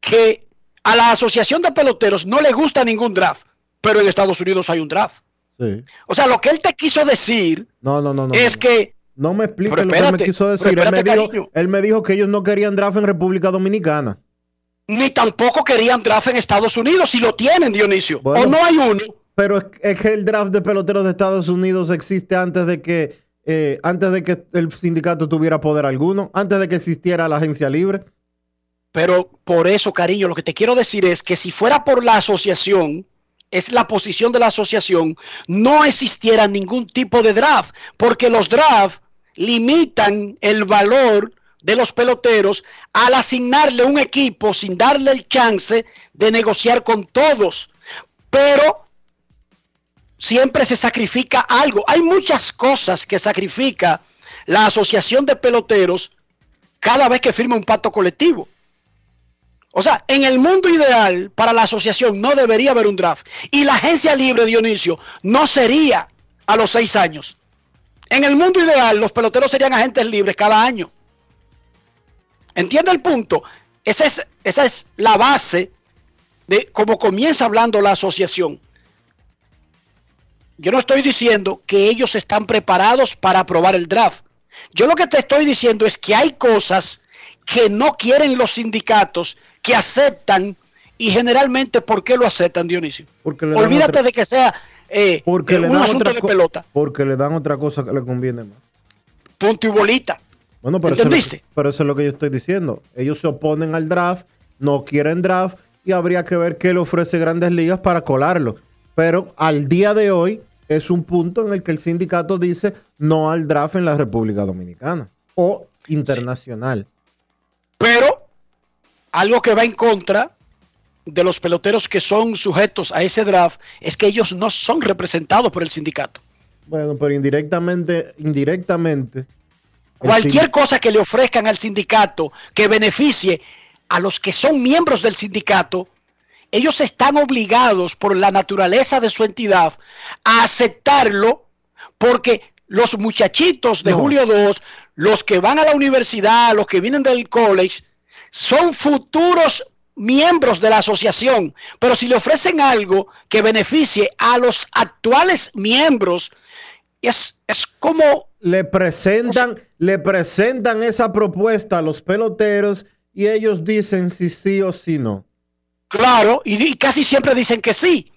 que a la asociación de peloteros no le gusta ningún draft, pero en Estados Unidos hay un draft. Sí. O sea, lo que él te quiso decir No, no, no, no. es no. que No me Pero lo que me quiso decir. Él me, dijo, cariño. él me dijo que ellos no querían draft en República Dominicana. ni tampoco querían draft en Estados Unidos, si lo tienen, Dionisio. Bueno. o no hay uno. Pero es, es que el draft de peloteros de Estados Unidos existe antes de que eh, antes de que el sindicato tuviera poder alguno, antes de que existiera la agencia libre. Pero por eso, cariño, lo que te quiero decir es que si fuera por la asociación, es la posición de la asociación, no existiera ningún tipo de draft, porque los drafts limitan el valor de los peloteros al asignarle un equipo sin darle el chance de negociar con todos. Pero siempre se sacrifica algo. Hay muchas cosas que sacrifica la asociación de peloteros cada vez que firma un pacto colectivo. O sea, en el mundo ideal para la asociación no debería haber un draft. Y la agencia libre, Dionisio, no sería a los seis años. En el mundo ideal, los peloteros serían agentes libres cada año. ¿Entiende el punto? Esa es, esa es la base de cómo comienza hablando la asociación. Yo no estoy diciendo que ellos están preparados para aprobar el draft. Yo lo que te estoy diciendo es que hay cosas que no quieren los sindicatos, que aceptan y generalmente, ¿por qué lo aceptan, Dionisio? Porque Olvídate de que sea eh, porque le dan otra de co- pelota, Porque le dan otra cosa que le conviene más. punto y bolita. Bueno, pero eso, ¿Entendiste? que, pero eso es lo que yo estoy diciendo. Ellos se oponen al draft, no quieren draft y habría que ver qué le ofrece Grandes Ligas para colarlo. Pero al día de hoy es un punto en el que el sindicato dice no al draft en la República Dominicana o internacional. Pero algo que va en contra de los peloteros que son sujetos a ese draft es que ellos no son representados por el sindicato. Bueno, pero indirectamente, indirectamente. Cualquier cosa que le ofrezcan al sindicato que beneficie a los que son miembros del sindicato, ellos están obligados por la naturaleza de su entidad a aceptarlo porque los muchachitos de No. Julio 2, los que van a la universidad, los que vienen del college, son futuros miembros de la asociación, pero si le ofrecen algo que beneficie a los actuales miembros, es, es como le presentan, le presentan esa propuesta a los peloteros y ellos dicen si sí o si no. Claro, y, y casi siempre dicen que sí,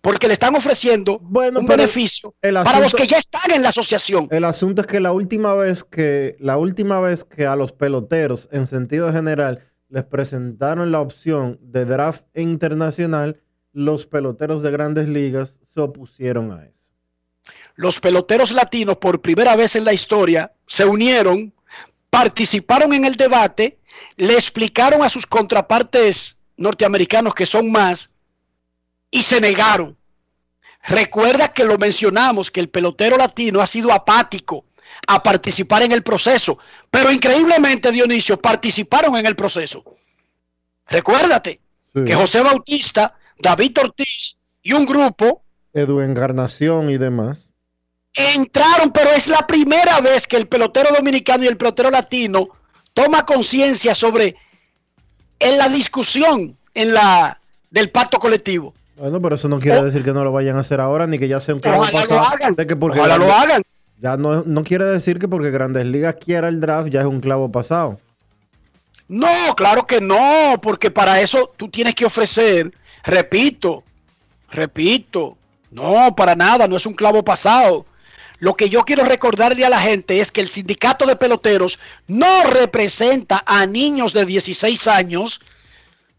porque le están ofreciendo un beneficio para los que ya están en la asociación. El asunto es que la última vez que la última vez que a los peloteros en sentido general les presentaron la opción de draft internacional, los peloteros de Grandes Ligas se opusieron a eso. Los peloteros latinos por primera vez en la historia se unieron, participaron en el debate, le explicaron a sus contrapartes norteamericanos que son más y se negaron. Recuerda que lo mencionamos, que el pelotero latino ha sido apático a participar en el proceso, pero increíblemente, Dionisio, participaron en el proceso. Recuérdate Sí. que José Bautista, David Ortiz y un grupo Edu Encarnación y demás. entraron, pero es la primera vez que el pelotero dominicano y el pelotero latino toma conciencia sobre en la discusión en la del pacto colectivo. Bueno, pero eso no quiere decir que no lo vayan a hacer ahora, ni que ya sea un Oh. Ojalá lo hagan. Que Ojalá lo hagan. Ya no, no quiere decir que porque Grandes Ligas quiera el draft ya es un clavo pasado. No, claro que no, porque para eso tú tienes que ofrecer, repito, repito, no, para nada, no es un clavo pasado. Lo que yo quiero recordarle a la gente es que el sindicato de peloteros no representa a niños de 16 años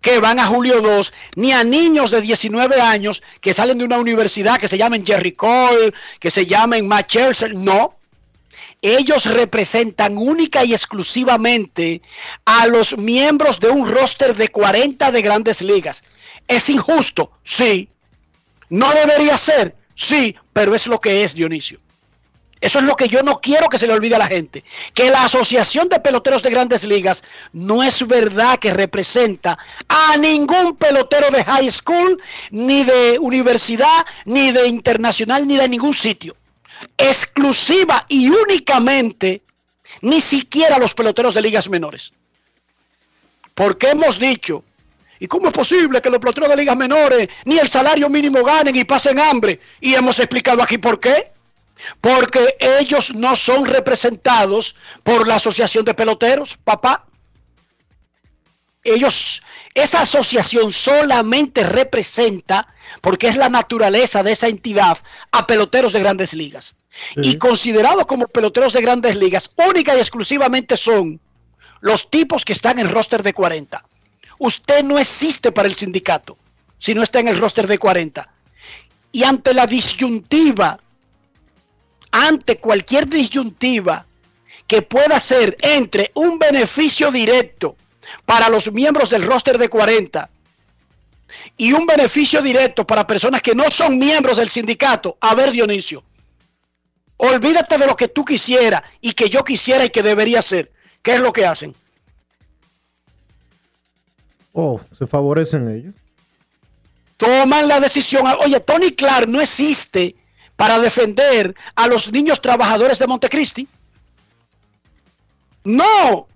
que van a Julio 2, ni a niños de 19 años que salen de una universidad que se llamen Jerry Cole, que se llamen Matt Scherzer, no. Ellos representan única y exclusivamente a los miembros de un roster de 40 de grandes ligas. ¿Es injusto? Sí. ¿No debería ser? Sí, pero es lo que es, Dionisio. Eso es lo que yo no quiero que se le olvide a la gente. Que la Asociación de Peloteros de Grandes Ligas no es verdad que representa a ningún pelotero de high school, ni de universidad, ni de internacional, ni de ningún sitio. Exclusiva y únicamente, ni siquiera los peloteros de ligas menores. Porque hemos dicho, ¿y cómo es posible que los peloteros de ligas menores ni el salario mínimo ganen y pasen hambre? Y hemos explicado aquí por qué. Porque ellos no son representados por la Asociación de Peloteros, papá. Ellos, esa asociación solamente representa, porque es la naturaleza de esa entidad, a peloteros de grandes ligas. Y considerados como peloteros de grandes ligas, única y exclusivamente son los tipos que están en roster de 40. Usted no existe para el sindicato si no está en el roster de 40. Y ante la disyuntiva, ante cualquier disyuntiva que pueda ser entre un beneficio directo para los miembros del roster de 40 y un beneficio directo para personas que no son miembros del sindicato, a ver Dionisio, olvídate de lo que tú quisieras y que yo quisiera y que debería ser. ¿Qué es lo que hacen? Oh, se favorecen ellos. toman la decisión. Oye, Tony Clark no existe para defender a los niños trabajadores de Montecristi. No.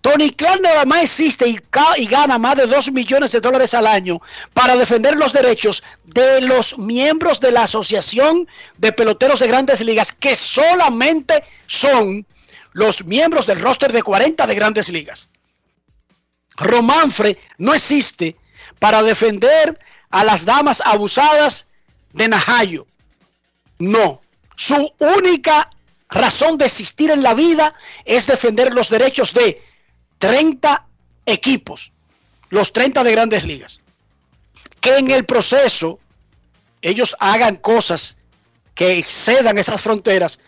Tony Clark nada más existe y, gana más de 2 millones de dólares al año para defender los derechos de los miembros de la Asociación de Peloteros de Grandes Ligas, que solamente son los miembros del roster de 40 de Grandes Ligas. Romanfre no existe para defender a las damas abusadas de Najayo. No. Su única razón de existir en la vida es defender los derechos de 30 equipos, los 30 de grandes ligas. Que en el proceso ellos hagan cosas que excedan esas fronteras,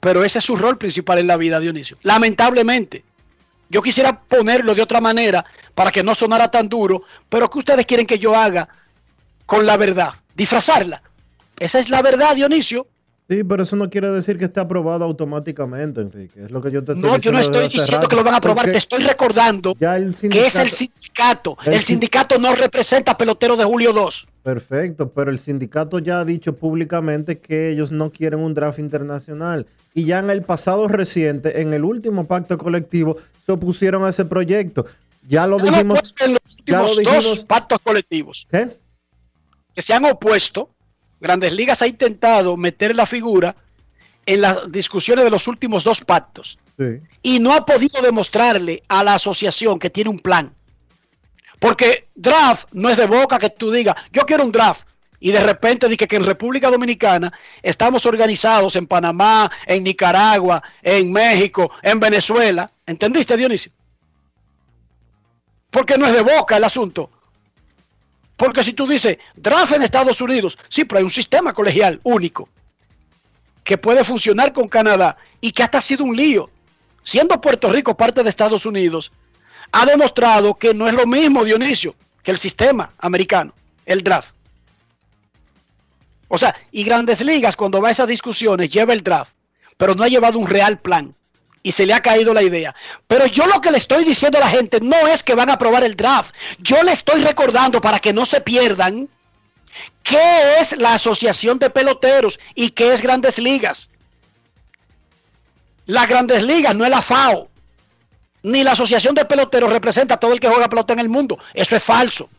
pero ese es su rol principal en la vida, Dionisio. Lamentablemente. Yo quisiera ponerlo de otra manera para que no sonara tan duro, pero ¿qué ustedes quieren que yo haga con la verdad? Disfrazarla. Esa es la verdad, Dionisio. Sí, pero eso no quiere decir que esté aprobado automáticamente, Enrique. Es lo que yo te estoy No, yo no estoy diciendo rato. que lo van a aprobar, te estoy recordando que es el sindicato-. El, El sin- sindicato no representa pelotero de Julio 2. Perfecto, pero el sindicato ya ha dicho públicamente que ellos no quieren un draft internacional. Y ya en el pasado reciente, en el último pacto colectivo, se opusieron a ese proyecto. Ya lo dijimos. en los ya lo últimos dijimos. dos pactos colectivos ¿Qué? que se han opuesto. Grandes Ligas ha intentado meter la figura en las discusiones de los últimos dos pactos Sí. y no ha podido demostrarle a la asociación que tiene un plan. Porque draft no es de boca que tú digas, yo quiero un draft. Y de repente dije que en República Dominicana estamos organizados en Panamá, en Nicaragua, en México, en Venezuela. ¿Entendiste, Dionisio? Porque no es de boca el asunto. Porque si tú dices draft en Estados Unidos, sí, pero hay un sistema colegial único que puede funcionar con Canadá y que hasta ha sido un lío. Siendo Puerto Rico parte de Estados Unidos, ha demostrado que no es lo mismo, Dionisio, que el sistema americano, el draft. O sea, y Grandes Ligas, cuando va a esas discusiones, lleva el draft, pero no ha llevado un real plan. Y se le ha caído la idea. Pero yo lo que le estoy diciendo a la gente no es que van a aprobar el draft. Yo le estoy recordando para que no se pierdan qué es la Asociación de Peloteros y qué es Grandes Ligas. Las Grandes Ligas no es la FAO, ni la Asociación de Peloteros representa a todo el que juega pelota en el mundo. Eso es falso.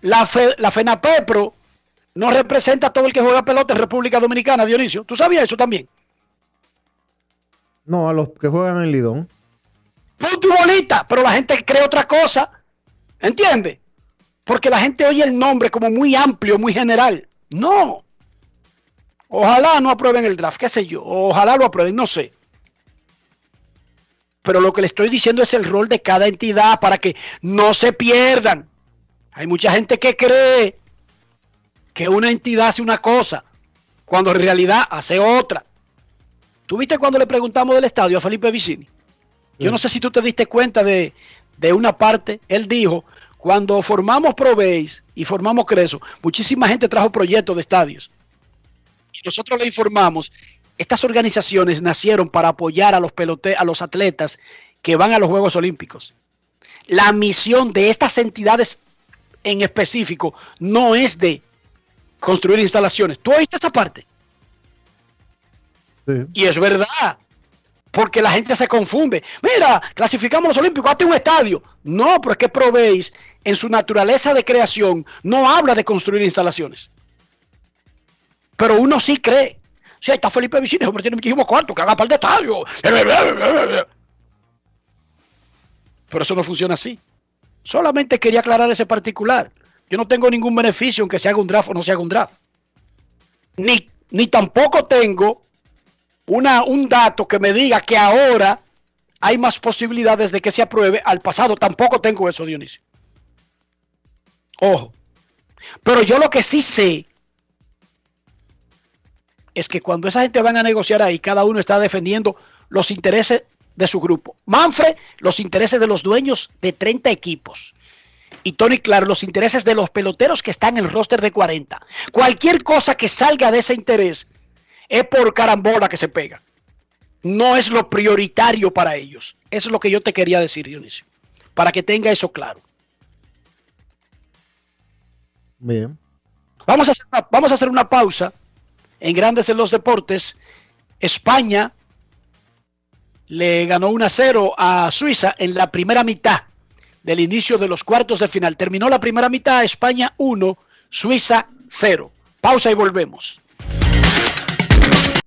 La, Fe- la FENAPEPRO no representa a todo el que juega pelota en República Dominicana, Dionisio. ¿Tú sabías eso también? No, a los que juegan en Lidón. punto bolita, pero la gente cree otra cosa. ¿Entiende? Porque la gente oye el nombre como muy amplio, muy general. No. Ojalá no aprueben el draft, qué sé yo. Ojalá lo aprueben, no sé. Pero lo que le estoy diciendo es el rol de cada entidad para que no se pierdan. Hay mucha gente que cree que una entidad hace una cosa cuando en realidad hace otra. ¿Tú viste cuando le preguntamos del estadio a Felipe Vicini? Yo no sé si tú te diste cuenta de, de una parte. Él dijo, cuando formamos Proveis y formamos Creso, muchísima gente trajo proyectos de estadios. Y nosotros le informamos, estas organizaciones nacieron para apoyar a los pelote a los atletas que van a los Juegos Olímpicos. La misión de estas entidades en específico no es de construir instalaciones. ¿Tú oíste esa parte? Y es verdad. Porque la gente se confunde. Mira, clasificamos los Olímpicos, hazte un estadio. No, pero es que Proveis, en su naturaleza de creación, no habla de construir instalaciones. Pero uno sí cree. Si ahí está Felipe Vicini, hombre, tiene muchísimos cuartos, que haga par de estadio. Pero eso no funciona así. Solamente quería aclarar ese particular. Yo no tengo ningún beneficio en que se haga un draft o no se haga un draft. Ni, ni tampoco tengo una, un dato que me diga que ahora hay más posibilidades de que se apruebe. Al pasado tampoco tengo eso, Dionisio. Ojo. Pero yo lo que sí sé es que cuando esa gente van a negociar ahí, cada uno está defendiendo los intereses de su grupo. Manfred, los intereses de los dueños de 30 equipos. Y Tony Claro, los intereses de los peloteros que están en el roster de 40. Cualquier cosa que salga de ese interés es por carambola que se pega. No es lo prioritario para ellos. Eso es lo que yo te quería decir, Dionisio. Para que tenga eso claro. Bien. Vamos a hacer una, vamos a hacer una pausa en Grandes en los Deportes. España le ganó 1 a 0 a Suiza en la primera mitad del inicio de los cuartos de final. Terminó la primera mitad, España 1, Suiza 0. Pausa y volvemos.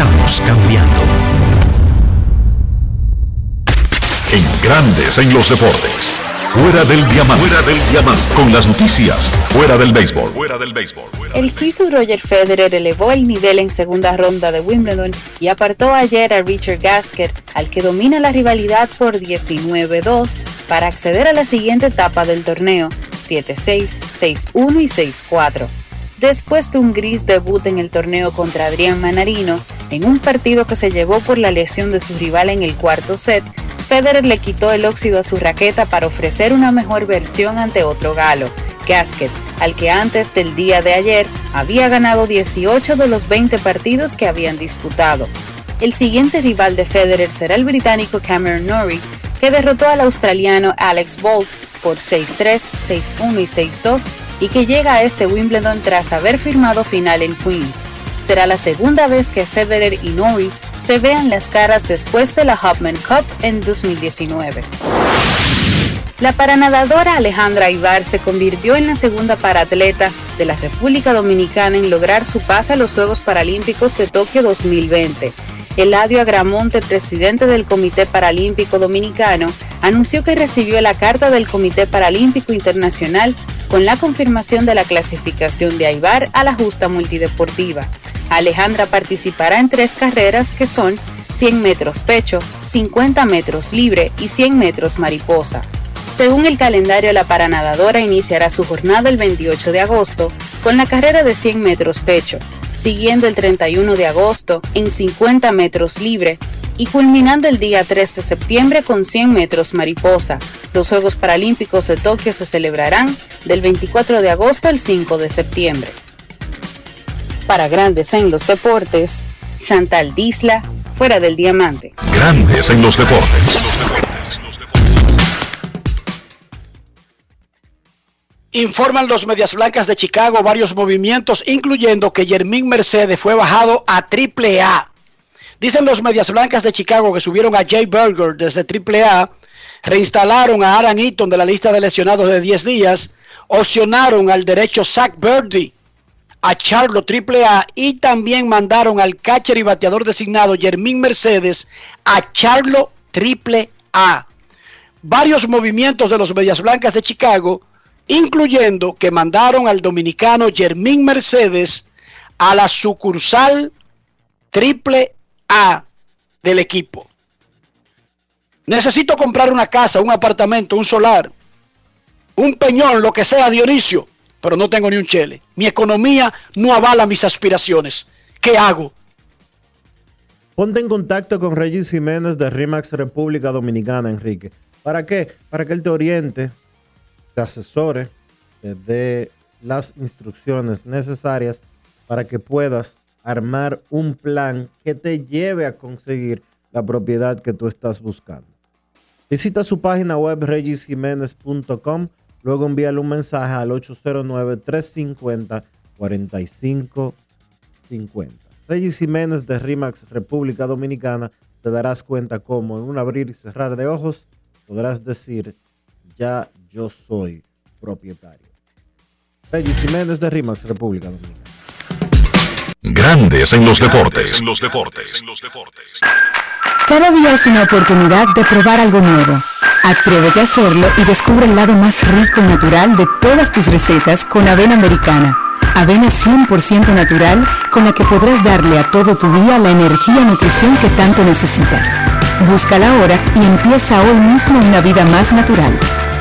estamos cambiando. En Grandes en los deportes. Fuera del diamante. Fuera del diamante. Con las noticias. Fuera del béisbol. Fuera del béisbol. El suizo Roger Federer elevó el nivel en segunda ronda de Wimbledon y apartó ayer a Richard Gasquet, al que domina la rivalidad por 19-2, para acceder a la siguiente etapa del torneo, 7-6, 6-1 y 6-4. Después de un gris debut en el torneo contra Adrián Manarino, en un partido que se llevó por la lesión de su rival en el cuarto set, Federer le quitó el óxido a su raqueta para ofrecer una mejor versión ante otro galo, Gasket, al que antes del día de ayer había ganado 18 de los 20 partidos que habían disputado. El siguiente rival de Federer será el británico Cameron Norrie, que derrotó al australiano Alex Bolt por 6-3, 6-1 y 6-2 y que llega a este Wimbledon tras haber firmado final en Queens. Será la segunda vez que Federer y Norrie se vean las caras después de la Hopman Cup en 2019. La paranadadora Alejandra Ibar se convirtió en la segunda paratleta de la República Dominicana en lograr su pase a los Juegos Paralímpicos de Tokio 2020. Eladio Agramonte, presidente del Comité Paralímpico Dominicano, anunció que recibió la carta del Comité Paralímpico Internacional con la confirmación de la clasificación de Aibar a la justa multideportiva. Alejandra participará en tres carreras que son 100 metros pecho, 50 metros libre y 100 metros mariposa. Según el calendario, la paranadadora iniciará su jornada el 28 de agosto con la carrera de 100 metros pecho, siguiendo el 31 de agosto en 50 metros libre y culminando el día 3 de septiembre con 100 metros mariposa. Los Juegos Paralímpicos de Tokio se celebrarán del 24 de agosto al 5 de septiembre. Para Grandes en los Deportes, Chantal Disla, fuera del diamante. Grandes en los deportes. Informan los Medias Blancas de Chicago varios movimientos, incluyendo que Jermín Mercedes fue bajado a Triple A. Dicen los Medias Blancas de Chicago que subieron a Jay Berger desde Triple A, reinstalaron a Aaron Eaton de la lista de lesionados de 10 días, opcionaron al derecho Zach Birdie a Charlo Triple A y también mandaron al catcher y bateador designado Jermín Mercedes a Charlo Triple A. Varios movimientos de los Medias Blancas de Chicago incluyendo que mandaron al dominicano Jermín Mercedes a la sucursal triple A del equipo. Necesito comprar una casa, un apartamento, un solar, un peñón, lo que sea, Dionisio, pero no tengo ni un chele. Mi economía no avala mis aspiraciones. ¿Qué hago? Ponte en contacto con Regis Jiménez de RIMAX República Dominicana, Enrique. ¿Para qué? Para que él te oriente te asesore, te dé las instrucciones necesarias para que puedas armar un plan que te lleve a conseguir la propiedad que tú estás buscando. Visita su página web regisjiménez.com, luego envíale un mensaje al 809-350-4550. Regis Jiménez de RIMAX República Dominicana, te darás cuenta cómo en un abrir y cerrar de ojos podrás decir, ya yo soy propietario. Regis Jiménez de RIMAX, República Dominicana. Grandes en los deportes. En los deportes. Cada día es una oportunidad de probar algo nuevo. Atrévete a hacerlo y descubre el lado más rico y natural de todas tus recetas con avena americana. Avena 100% natural con la que podrás darle a todo tu día la energía y nutrición que tanto necesitas. Búscala ahora y empieza hoy mismo una vida más natural.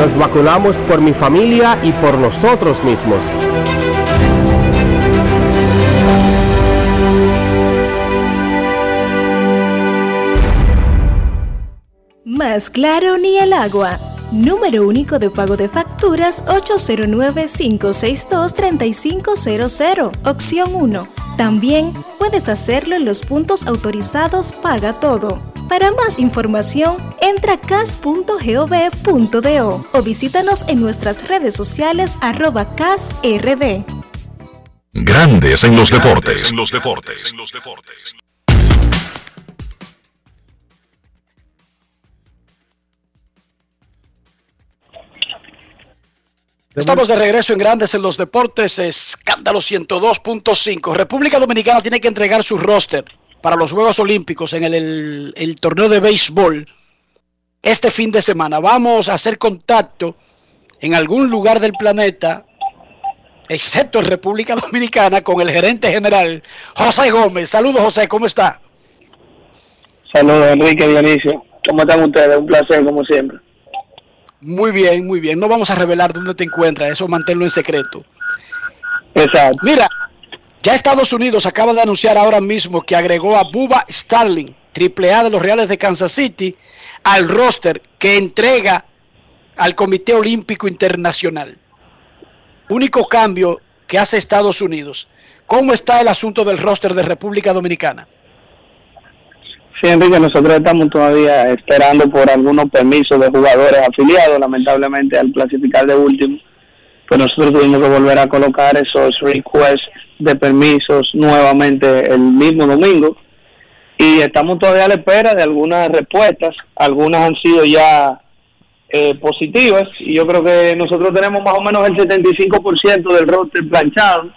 Nos vacunamos por mi familia y por nosotros mismos. Más claro ni el agua. Número único de pago de facturas 809-562-3500, opción 1. También puedes hacerlo en los puntos autorizados Paga Todo. Para más información, entra a cas.gov.do o visítanos en nuestras redes sociales arroba casrd. Grandes en los deportes. En los deportes. En los deportes. Estamos de regreso en Grandes en los Deportes, escándalo 102.5. República Dominicana tiene que entregar su roster para los Juegos Olímpicos en el, el- el torneo de béisbol este fin de semana. Vamos a hacer contacto en algún lugar del planeta, excepto en República Dominicana, con el gerente general José Gómez. Saludos José, ¿cómo está? Saludos, Enrique Dionisio. ¿Cómo están ustedes? Un placer, como siempre. Muy bien, muy bien. No vamos a revelar dónde te encuentras, eso manténlo en secreto. Exacto. Mira, ya Estados Unidos acaba de anunciar ahora mismo que agregó a Bubba Starling, triple A de los Reales de Kansas City, al roster que entrega al Comité Olímpico Internacional. Único cambio que hace Estados Unidos. ¿Cómo está el asunto del roster de República Dominicana? Sí, Enrique, nosotros estamos todavía esperando por algunos permisos de jugadores afiliados, lamentablemente al clasificar de último, pues nosotros tuvimos que volver a colocar esos requests de permisos nuevamente el mismo domingo. Y estamos todavía a la espera de algunas respuestas, algunas han sido ya eh, positivas. Y yo creo que nosotros tenemos más o menos el 75% del roster planchado.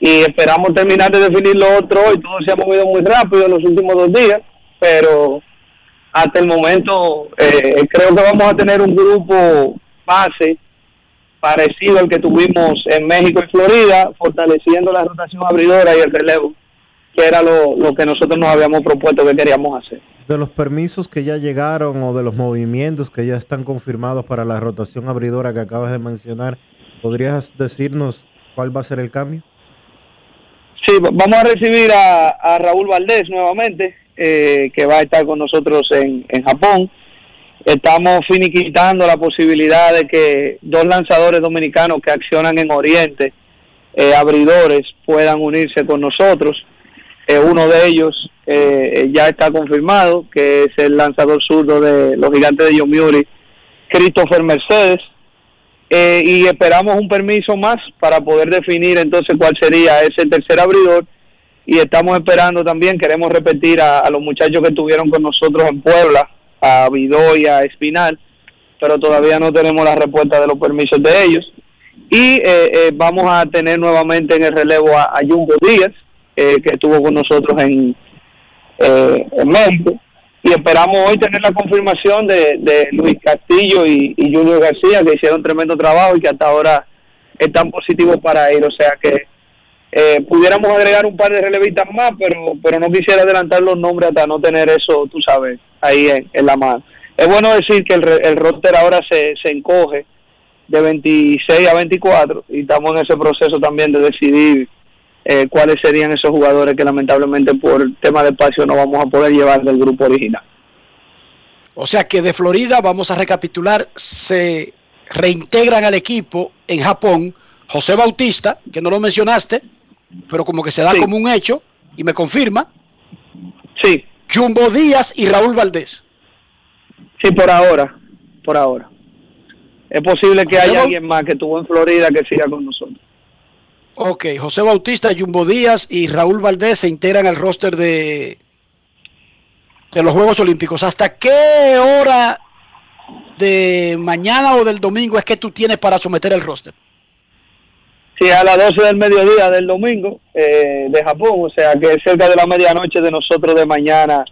Y esperamos terminar de definir lo otro hoy. Todo se ha movido muy rápido en los últimos dos días, pero hasta el momento eh, creo que vamos a tener un grupo base parecido al que tuvimos en México y Florida, fortaleciendo la rotación abridora y el relevo, que era lo, lo que nosotros nos habíamos propuesto que queríamos hacer. De los permisos que ya llegaron o de los movimientos que ya están confirmados para la rotación abridora que acabas de mencionar, ¿podrías decirnos cuál va a ser el cambio? Sí, va- vamos a recibir a, a Raúl Valdés nuevamente, eh, que va a estar con nosotros en, en Japón. Estamos finiquitando la posibilidad de que dos lanzadores dominicanos que accionan en Oriente, eh, abridores, puedan unirse con nosotros. Eh, uno de ellos eh, ya está confirmado, que es el lanzador zurdo de los gigantes de Yomiuri, Christopher Mercedes. Y esperamos un permiso más para poder definir entonces cuál sería ese tercer abridor y estamos esperando también, queremos repetir a, a los muchachos que estuvieron con nosotros en Puebla, a Vidó y a Espinal, pero todavía no tenemos la respuesta de los permisos de ellos. Y eh, eh, vamos a tener nuevamente en el relevo a, a Díaz, eh, que estuvo con nosotros en, eh, en México. Y esperamos hoy tener la confirmación de, de Luis Castillo y, y García, que hicieron tremendo trabajo y que hasta ahora están positivos para ir. O sea que eh, pudiéramos agregar un par de relevistas más, pero pero no quisiera adelantar los nombres hasta no tener eso, tú sabes, ahí en, en la mano. Es bueno decir que el, el roster ahora se, se encoge de 26 a 24 y estamos en ese proceso también de decidir eh, cuáles serían esos jugadores que lamentablemente por tema de espacio no vamos a poder llevar del grupo original. O sea que de Florida, vamos a recapitular, se reintegran al equipo en Japón José Bautista, que no lo mencionaste, pero como que se da como un hecho, y me confirma. Sí. Jumbo Díaz y Raúl Valdés. Sí, por ahora, por ahora. Es posible que José haya alguien más que estuvo en Florida que siga con nosotros. Ok, José Bautista, Jumbo Díaz y Raúl Valdés se integran al roster de, de los Juegos Olímpicos. ¿Hasta qué hora de mañana o del domingo es que tú tienes para someter el roster? Sí, a las 12 del mediodía del domingo eh, de Japón, o sea que es cerca de la medianoche de nosotros de mañana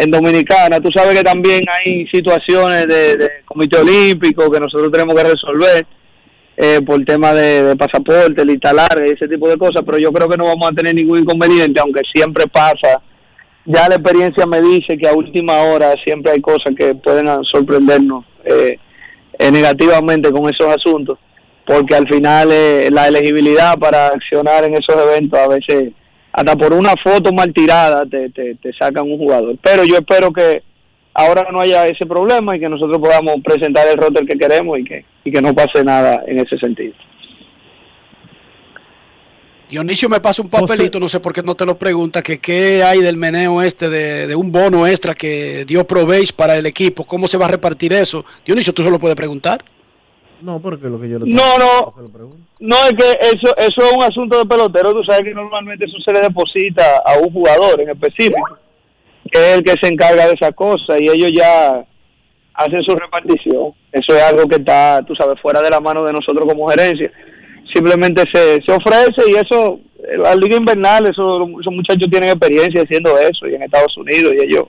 en Dominicana. Tú sabes que también hay situaciones de, comité olímpico que nosotros tenemos que resolver eh, por tema de, pasaporte, lista larga ese tipo de cosas, pero yo creo que no vamos a tener ningún inconveniente, aunque siempre pasa. Ya la experiencia me dice que a última hora siempre hay cosas que pueden sorprendernos eh, eh, negativamente con esos asuntos, porque al final eh, la elegibilidad para accionar en esos eventos a veces hasta por una foto mal tirada te, te, te sacan un jugador. Pero yo espero que ahora no haya ese problema y que nosotros podamos presentar el roster que queremos y que, y que no pase nada en ese sentido. Dionisio me pasa un papelito, no sé por qué no te lo pregunta, que qué hay del meneo este de, de un bono extra que dio Proveis para el equipo, cómo se va a repartir eso. Dionisio, tú se lo puedes preguntar. No, porque lo que yo le No, no, no es que eso, eso es un asunto de pelotero. Tú sabes que normalmente eso se le deposita a un jugador en específico, que es el que se encarga de esa cosa y ellos ya hacen su repartición. Eso es algo que está, tú sabes, fuera de la mano de nosotros como gerencia. Simplemente se, se ofrece y eso, la liga invernal, eso, esos muchachos tienen experiencia haciendo eso y en Estados Unidos y ellos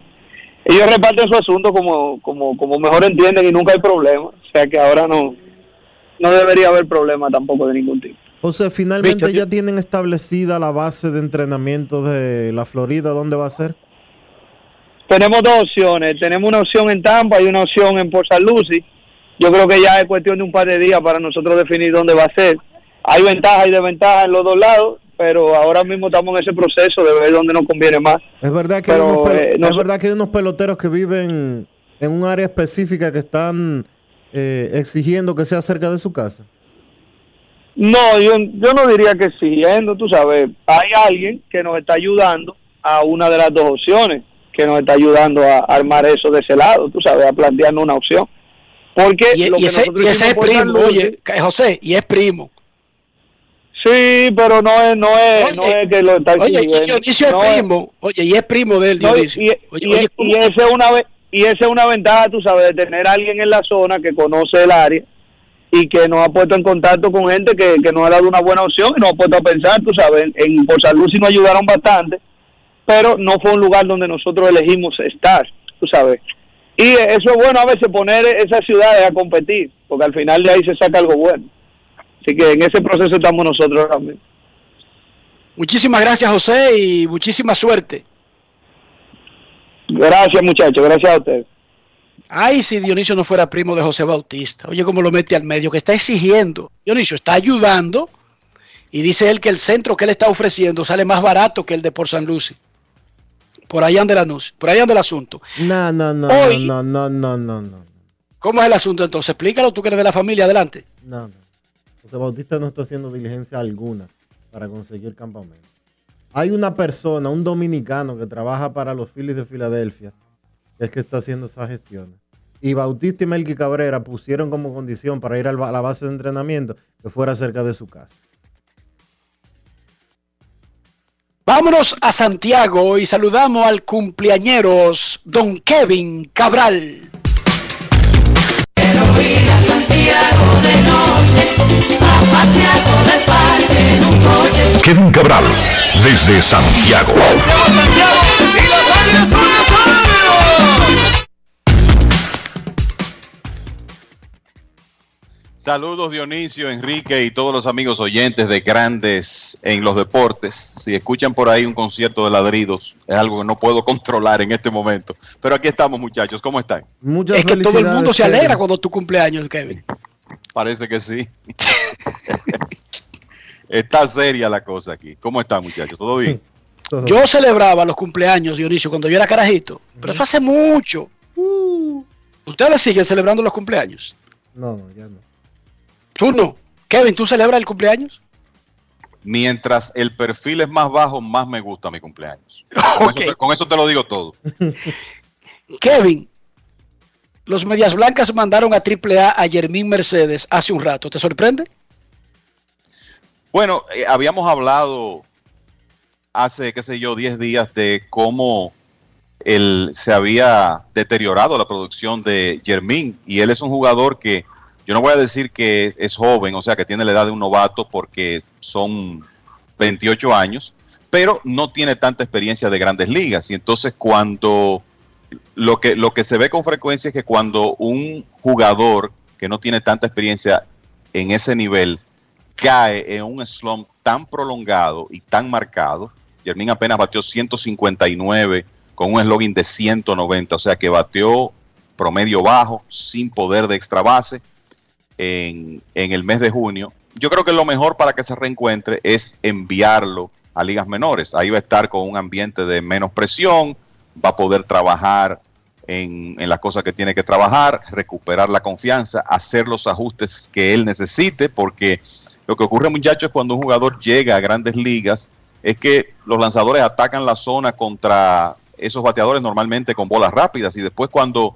ellos reparten su asunto como, como, como mejor entienden y nunca hay problema. O sea que ahora no, no debería haber problema tampoco de ningún tipo. O sea, finalmente ya tienen establecida la base de entrenamiento de la Florida, ¿dónde va a ser? Tenemos dos opciones. Tenemos una opción en Tampa y una opción en Port St. Lucie. Yo creo que ya es cuestión de un par de días para nosotros definir dónde va a ser. Hay ventajas y desventajas en los dos lados, pero ahora mismo estamos en ese proceso de ver dónde nos conviene más. Es verdad que, Pero, hay, unos pel- eh, no es so- verdad que hay unos peloteros que viven en un área específica que están eh, exigiendo que sea cerca de su casa. No, yo, yo no diría que sí. No, tú sabes, hay alguien que nos está ayudando a una de las dos opciones, que nos está ayudando a armar eso de ese lado, tú sabes, a plantearnos una opción. Porque Y, lo y que ese, nosotros y ese es primo, oye, José, y es primo. Sí, pero no es, no es, no es que lo está Oye, y exigiendo. Es primo. Oye, y es primo de él, No, y, Oye, y- oye, y esa es una ve- y esa es una ventaja, tú sabes, de tener a alguien en la zona que conoce el área y que nos ha puesto en contacto con gente que, que nos ha dado una buena opción y nos ha puesto a pensar, tú sabes, en, por salud sí nos ayudaron bastante, pero no fue un lugar donde nosotros elegimos estar, tú sabes. Y eso es bueno a veces poner esas ciudades a competir, porque al final de ahí se saca algo bueno. Así que en ese proceso estamos nosotros también. Muchísimas gracias, José, y muchísima suerte. Gracias muchachos, gracias a ustedes. Ay, si Dionisio no fuera primo de José Bautista. Oye, cómo lo mete al medio, que está exigiendo. Dionisio está ayudando y dice él que el centro que él está ofreciendo sale más barato que el de por San Lucy. Por ahí anda el anuncio, por ahí anda el asunto. No, no, no, Hoy- no, no, no, no, no, ¿Cómo es el asunto entonces? Explícalo tú que eres de la familia, adelante. no, no. José Bautista no está haciendo diligencia alguna para conseguir campamento. Hay una persona, un dominicano que trabaja para los Phillies de Filadelfia, que es que está haciendo esas gestiones. Y Bautista y Melqui Cabrera pusieron como condición para ir a la base de entrenamiento que fuera cerca de su casa. Vámonos a Santiago y saludamos al cumpleañeros Don Kevin Cabral. Santiago de noche, a pasear por el parque. Kevin Cabral, desde Santiago. Saludos Dionisio, Enrique y todos los amigos oyentes de Grandes en los Deportes. Si escuchan por ahí un concierto de ladridos, es algo que no puedo controlar en este momento. Pero aquí estamos muchachos, ¿cómo están? Muchas Es que todo el mundo se Kevin. alegra cuando tu cumpleaños, Kevin. Parece que sí. Está seria la cosa aquí. ¿Cómo están muchachos? ¿Todo bien? Yo celebraba los cumpleaños, Dionisio, cuando yo era carajito. Pero eso hace mucho. ¿Ustedes siguen celebrando los cumpleaños? No, no, ya no. ¿Tú no? Kevin, ¿tú celebras el cumpleaños? Mientras el perfil es más bajo, más me gusta mi cumpleaños. Con, eso, te, con eso te lo digo todo. Kevin, los Medias Blancas mandaron a AAA a Yermín Mercedes hace un rato. ¿Te sorprende? Bueno, eh, habíamos hablado hace, qué sé yo, 10 días de cómo él se había deteriorado la producción de Jermín y él es un jugador que yo no voy a decir que es, es joven, o sea, que tiene la edad de un novato porque son 28 años, pero no tiene tanta experiencia de grandes ligas. Y entonces cuando lo que, lo que se ve con frecuencia es que cuando un jugador que no tiene tanta experiencia en ese nivel cae en un slump tan prolongado y tan marcado, Jermín apenas batió 159 con un slogan de 190, o sea que batió promedio bajo, sin poder de extra base en, en el mes de junio. Yo creo que lo mejor para que se reencuentre es enviarlo a ligas menores. Ahí va a estar con un ambiente de menos presión, va a poder trabajar en, en, las cosas que tiene que trabajar, recuperar la confianza, hacer los ajustes que él necesite, porque lo que ocurre, muchachos, cuando un jugador llega a grandes ligas, es que los lanzadores atacan la zona contra esos bateadores normalmente con bolas rápidas y después cuando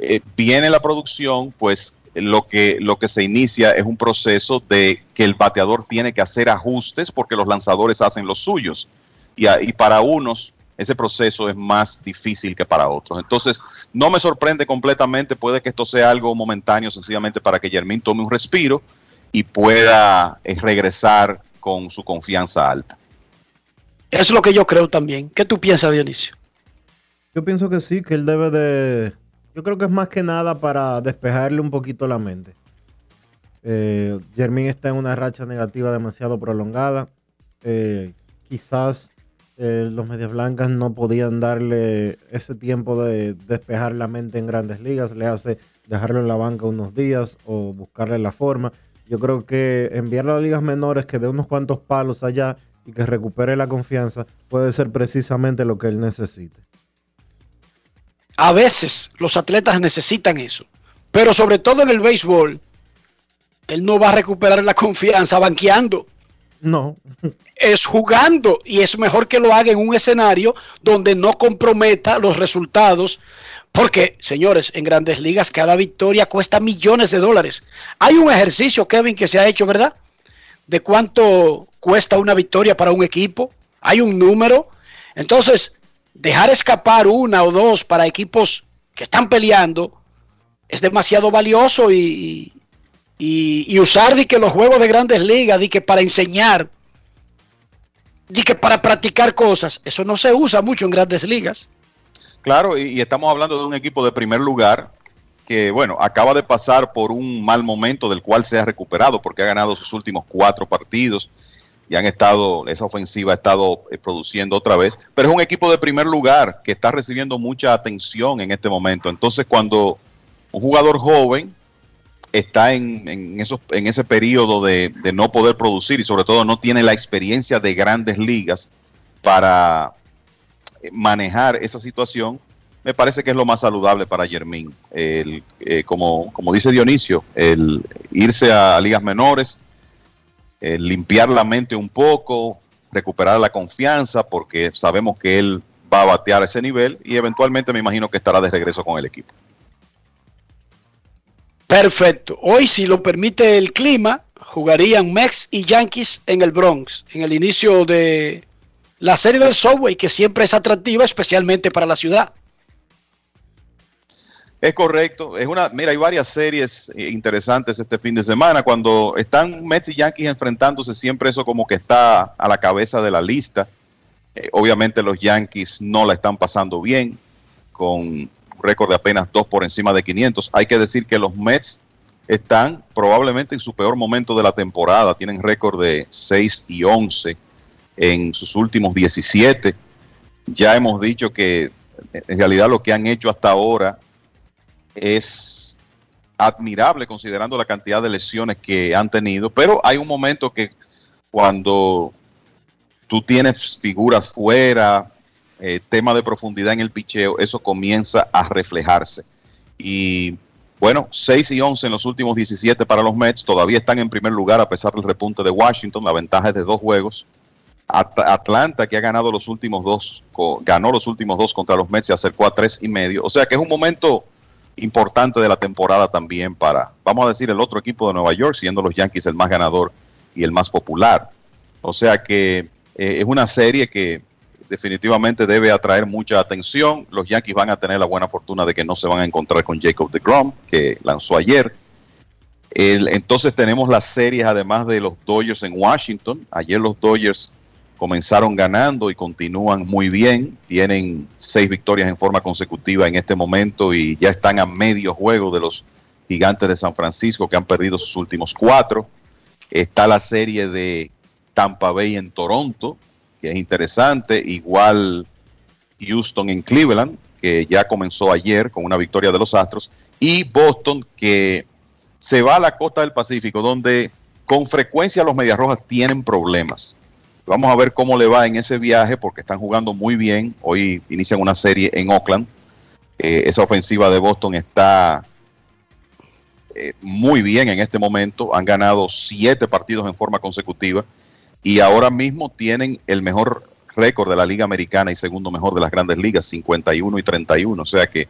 eh, viene la producción, pues lo que, lo que se inicia es un proceso de que el bateador tiene que hacer ajustes porque los lanzadores hacen los suyos. Y, y para unos ese proceso es más difícil que para otros. Entonces, no me sorprende completamente, puede que esto sea algo momentáneo, sencillamente para que Yermín tome un respiro y pueda eh, regresar con su confianza alta. Es lo que yo creo también. ¿Qué tú piensas, Dionisio? Yo pienso que sí, que él debe de... Yo creo que es más que nada para despejarle un poquito la mente. Eh, Jermín está en una racha negativa demasiado prolongada. Eh, quizás eh, los Medias Blancas no podían darle ese tiempo de despejar la mente en grandes ligas. Le hace dejarlo en la banca unos días o buscarle la forma. Yo creo que enviarlo a ligas menores que dé unos cuantos palos allá y que recupere la confianza puede ser precisamente lo que él necesite. A veces los atletas necesitan eso, pero sobre todo en el béisbol, él no va a recuperar la confianza banqueando. No. Es jugando y es mejor que lo haga en un escenario donde no comprometa los resultados. Porque, señores, en grandes ligas cada victoria cuesta millones de dólares. Hay un ejercicio, Kevin, que se ha hecho, ¿verdad? De cuánto cuesta una victoria para un equipo. Hay un número. Entonces, dejar escapar una o dos para equipos que están peleando es demasiado valioso y, y, usar de que los juegos de grandes ligas, de que para enseñar, de que para practicar cosas, eso no se usa mucho en grandes ligas. Claro, y, estamos hablando de un equipo de primer lugar que, bueno, acaba de pasar por un mal momento del cual se ha recuperado porque ha ganado sus últimos cuatro partidos y han estado, esa ofensiva ha estado eh, produciendo otra vez, pero es un equipo de primer lugar que está recibiendo mucha atención en este momento. Entonces, cuando un jugador joven está en, en, esos, en ese periodo de, no poder producir y sobre todo no tiene la experiencia de grandes ligas para manejar esa situación, me parece que es lo más saludable para Germín. El, eh, como, como dice Dionisio, el irse a ligas menores, limpiar la mente un poco, recuperar la confianza, porque sabemos que él va a batear a ese nivel y eventualmente me imagino que estará de regreso con el equipo. Perfecto. Hoy, si lo permite el clima, jugarían Mex y Yankees en el Bronx, en el inicio de la serie del Subway, que siempre es atractiva, especialmente para la ciudad. Es correcto. Es una, mira, hay varias series interesantes este fin de semana. Cuando están Mets y Yankees enfrentándose, siempre eso como que está a la cabeza de la lista. Eh, obviamente los Yankees no la están pasando bien, con récord de apenas dos por encima de 500. Hay que decir que los Mets están probablemente en su peor momento de la temporada. Tienen récord de 6 y 11 en sus últimos 17. Ya hemos dicho que en realidad lo que han hecho hasta ahora es admirable considerando la cantidad de lesiones que han tenido, pero hay un momento que cuando tú tienes figuras fuera, eh, tema de profundidad en el picheo, eso comienza a reflejarse. Y bueno, 6 y 11 en los últimos 17 para los Mets, todavía están en primer lugar a pesar del repunte de Washington, la ventaja es de dos juegos. At Atlanta, que ha ganado los últimos dos, ganó los últimos dos contra los Mets, se acercó a tres y medio. O sea que es un momento importante de la temporada también para, vamos a decir, el otro equipo de Nueva York, siendo los Yankees el más ganador y el más popular. O sea que eh, es una serie que definitivamente debe atraer mucha atención. Los Yankees van a tener la buena fortuna de que no se van a encontrar con Jacob de Grom, que lanzó ayer. Entonces tenemos las series además de los Dodgers en Washington. Ayer los Dodgers comenzaron ganando y continúan muy bien. Tienen seis victorias en forma consecutiva en este momento y ya están a medio juego de los gigantes de San Francisco que han perdido sus últimos cuatro. Está la serie de Tampa Bay en Toronto, que es interesante. Igual Houston en Cleveland, que ya comenzó ayer con una victoria de los Astros. Y Boston, que se va a la costa del Pacífico, donde con frecuencia los Medias Rojas tienen problemas. Vamos a ver cómo le va en ese viaje porque están jugando muy bien. Hoy inician una serie en Oakland. Eh, esa ofensiva de Boston está eh, muy bien en este momento. Han ganado siete partidos en forma consecutiva y ahora mismo tienen el mejor récord de la Liga Americana y segundo mejor de las grandes ligas, 51 y 31. O sea que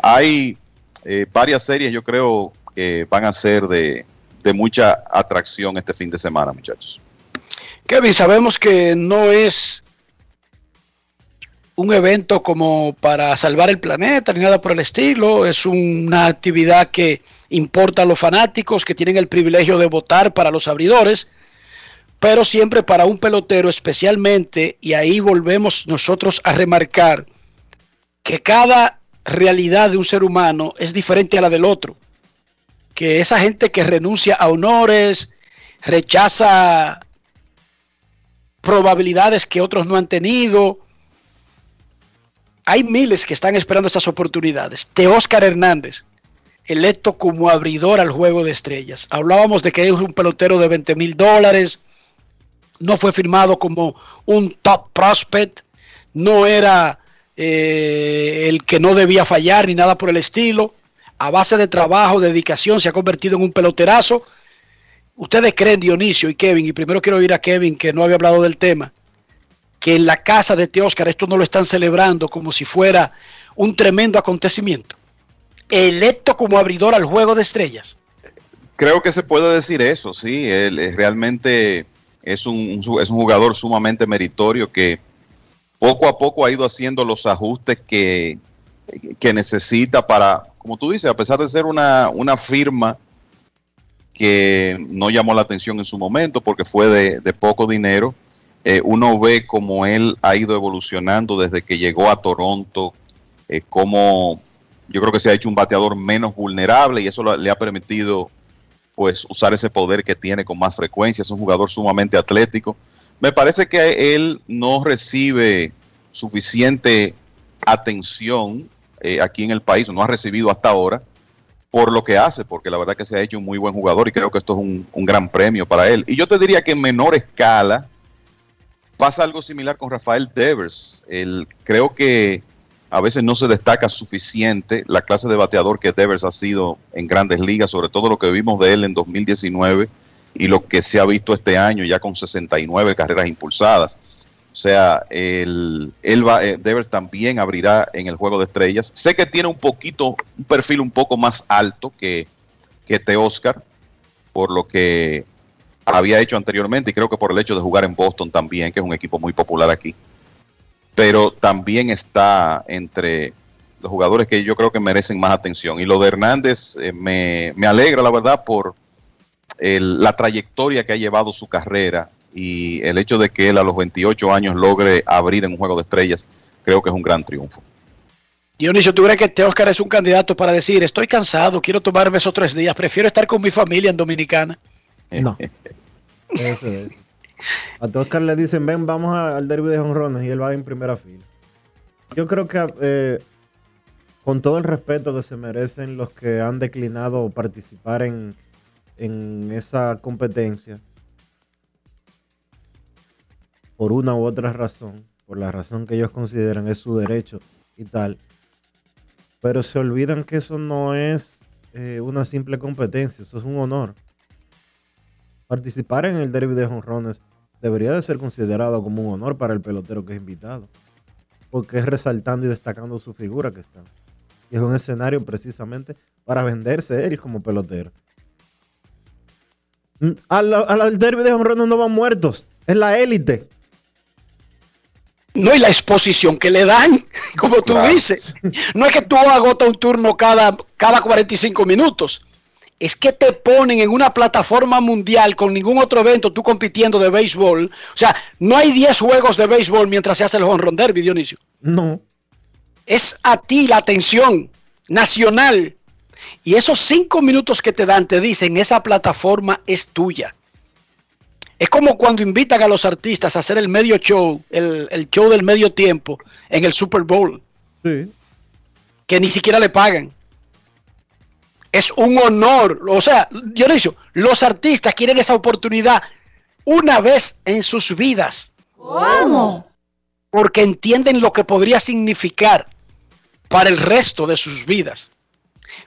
hay eh, varias series, yo creo, que van a ser de, de mucha atracción este fin de semana, muchachos. Kevin, sabemos que no es un evento como para salvar el planeta ni nada por el estilo. Es una actividad que importa a los fanáticos que tienen el privilegio de votar para los abridores, pero siempre para un pelotero especialmente, y ahí volvemos nosotros a remarcar que cada realidad de un ser humano es diferente a la del otro. Que esa gente que renuncia a honores, rechaza probabilidades que otros no han tenido. Hay miles que están esperando estas oportunidades. De Oscar Hernández, electo como abridor al juego de estrellas. Hablábamos de que es un pelotero de 20 mil dólares. No fue firmado como un top prospect. No era eh, el que no debía fallar ni nada por el estilo. A base de trabajo, dedicación, se ha convertido en un peloterazo ¿Ustedes creen, Dionisio y Kevin, y primero quiero oír a Kevin que no había hablado del tema, que en la casa de Oscar esto no lo están celebrando como si fuera un tremendo acontecimiento? Electo como abridor al juego de estrellas. Creo que se puede decir eso, sí. Él es realmente es un, es un jugador sumamente meritorio que poco a poco ha ido haciendo los ajustes que, que necesita para, como tú dices, a pesar de ser una, una firma que no llamó la atención en su momento porque fue de, poco dinero. Eh, uno ve cómo él ha ido evolucionando desde que llegó a Toronto, eh, como yo creo que se ha hecho un bateador menos vulnerable y eso le ha permitido pues usar ese poder que tiene con más frecuencia. Es un jugador sumamente atlético. Me parece que él no recibe suficiente atención eh, aquí en el país, no ha recibido hasta ahora por lo que hace, porque la verdad que se ha hecho un muy buen jugador y creo que esto es un, gran premio para él. Y yo te diría que en menor escala pasa algo similar con Rafael Devers. Creo que a veces no se destaca suficiente la clase de bateador que Devers ha sido en grandes ligas, sobre todo lo que vimos de él en 2019 y lo que se ha visto este año ya con 69 carreras impulsadas. O sea, el, va, eh, Devers también abrirá en el juego de estrellas. Sé que tiene un poquito, un perfil un poco más alto que, que Te Oscar, por lo que había hecho anteriormente, y creo que por el hecho de jugar en Boston también, que es un equipo muy popular aquí. Pero también está entre los jugadores que yo creo que merecen más atención. Y lo de Hernández eh, me, me, alegra, la verdad, por el, la trayectoria que ha llevado su carrera y el hecho de que él a los 28 años logre abrir en un juego de estrellas, creo que es un gran triunfo. Dionisio, ¿tú crees que este Oscar es un candidato para decir, estoy cansado, quiero tomarme esos tres días, prefiero estar con mi familia en Dominicana? No. eso es. A Oscar le dicen, ven, vamos al derby de jonrones y él va en primera fila. Yo creo que eh, con todo el respeto que se merecen los que han declinado participar en, en esa competencia, por una u otra razón, por la razón que ellos consideran es su derecho y tal, pero se olvidan que eso no es eh, una simple competencia, eso es un honor. Participar en el derby de jonrones debería de ser considerado como un honor para el pelotero que es invitado, porque es resaltando y destacando su figura que está. Y es un escenario precisamente para venderse él como pelotero. Mm, al, al derby de jonrones no van muertos, es la élite. No, y la exposición que le dan, como tú dices. No es que tú agotas un turno cada, cada 45 minutos. es que te ponen en una plataforma mundial con ningún otro evento, tú compitiendo de béisbol. O sea, no hay 10 juegos de béisbol mientras se hace el run derby, Dionisio. No. Es a ti la atención nacional. Y esos cinco minutos que te dan, te dicen, esa plataforma es tuya. Es como cuando invitan a los artistas a hacer el medio show, el, el show del medio tiempo en el Super Bowl, Sí. que ni siquiera le pagan. Es un honor. O sea, Dionisio, los artistas quieren esa oportunidad una vez en sus vidas. ¿Cómo? Porque entienden lo que podría significar para el resto de sus vidas.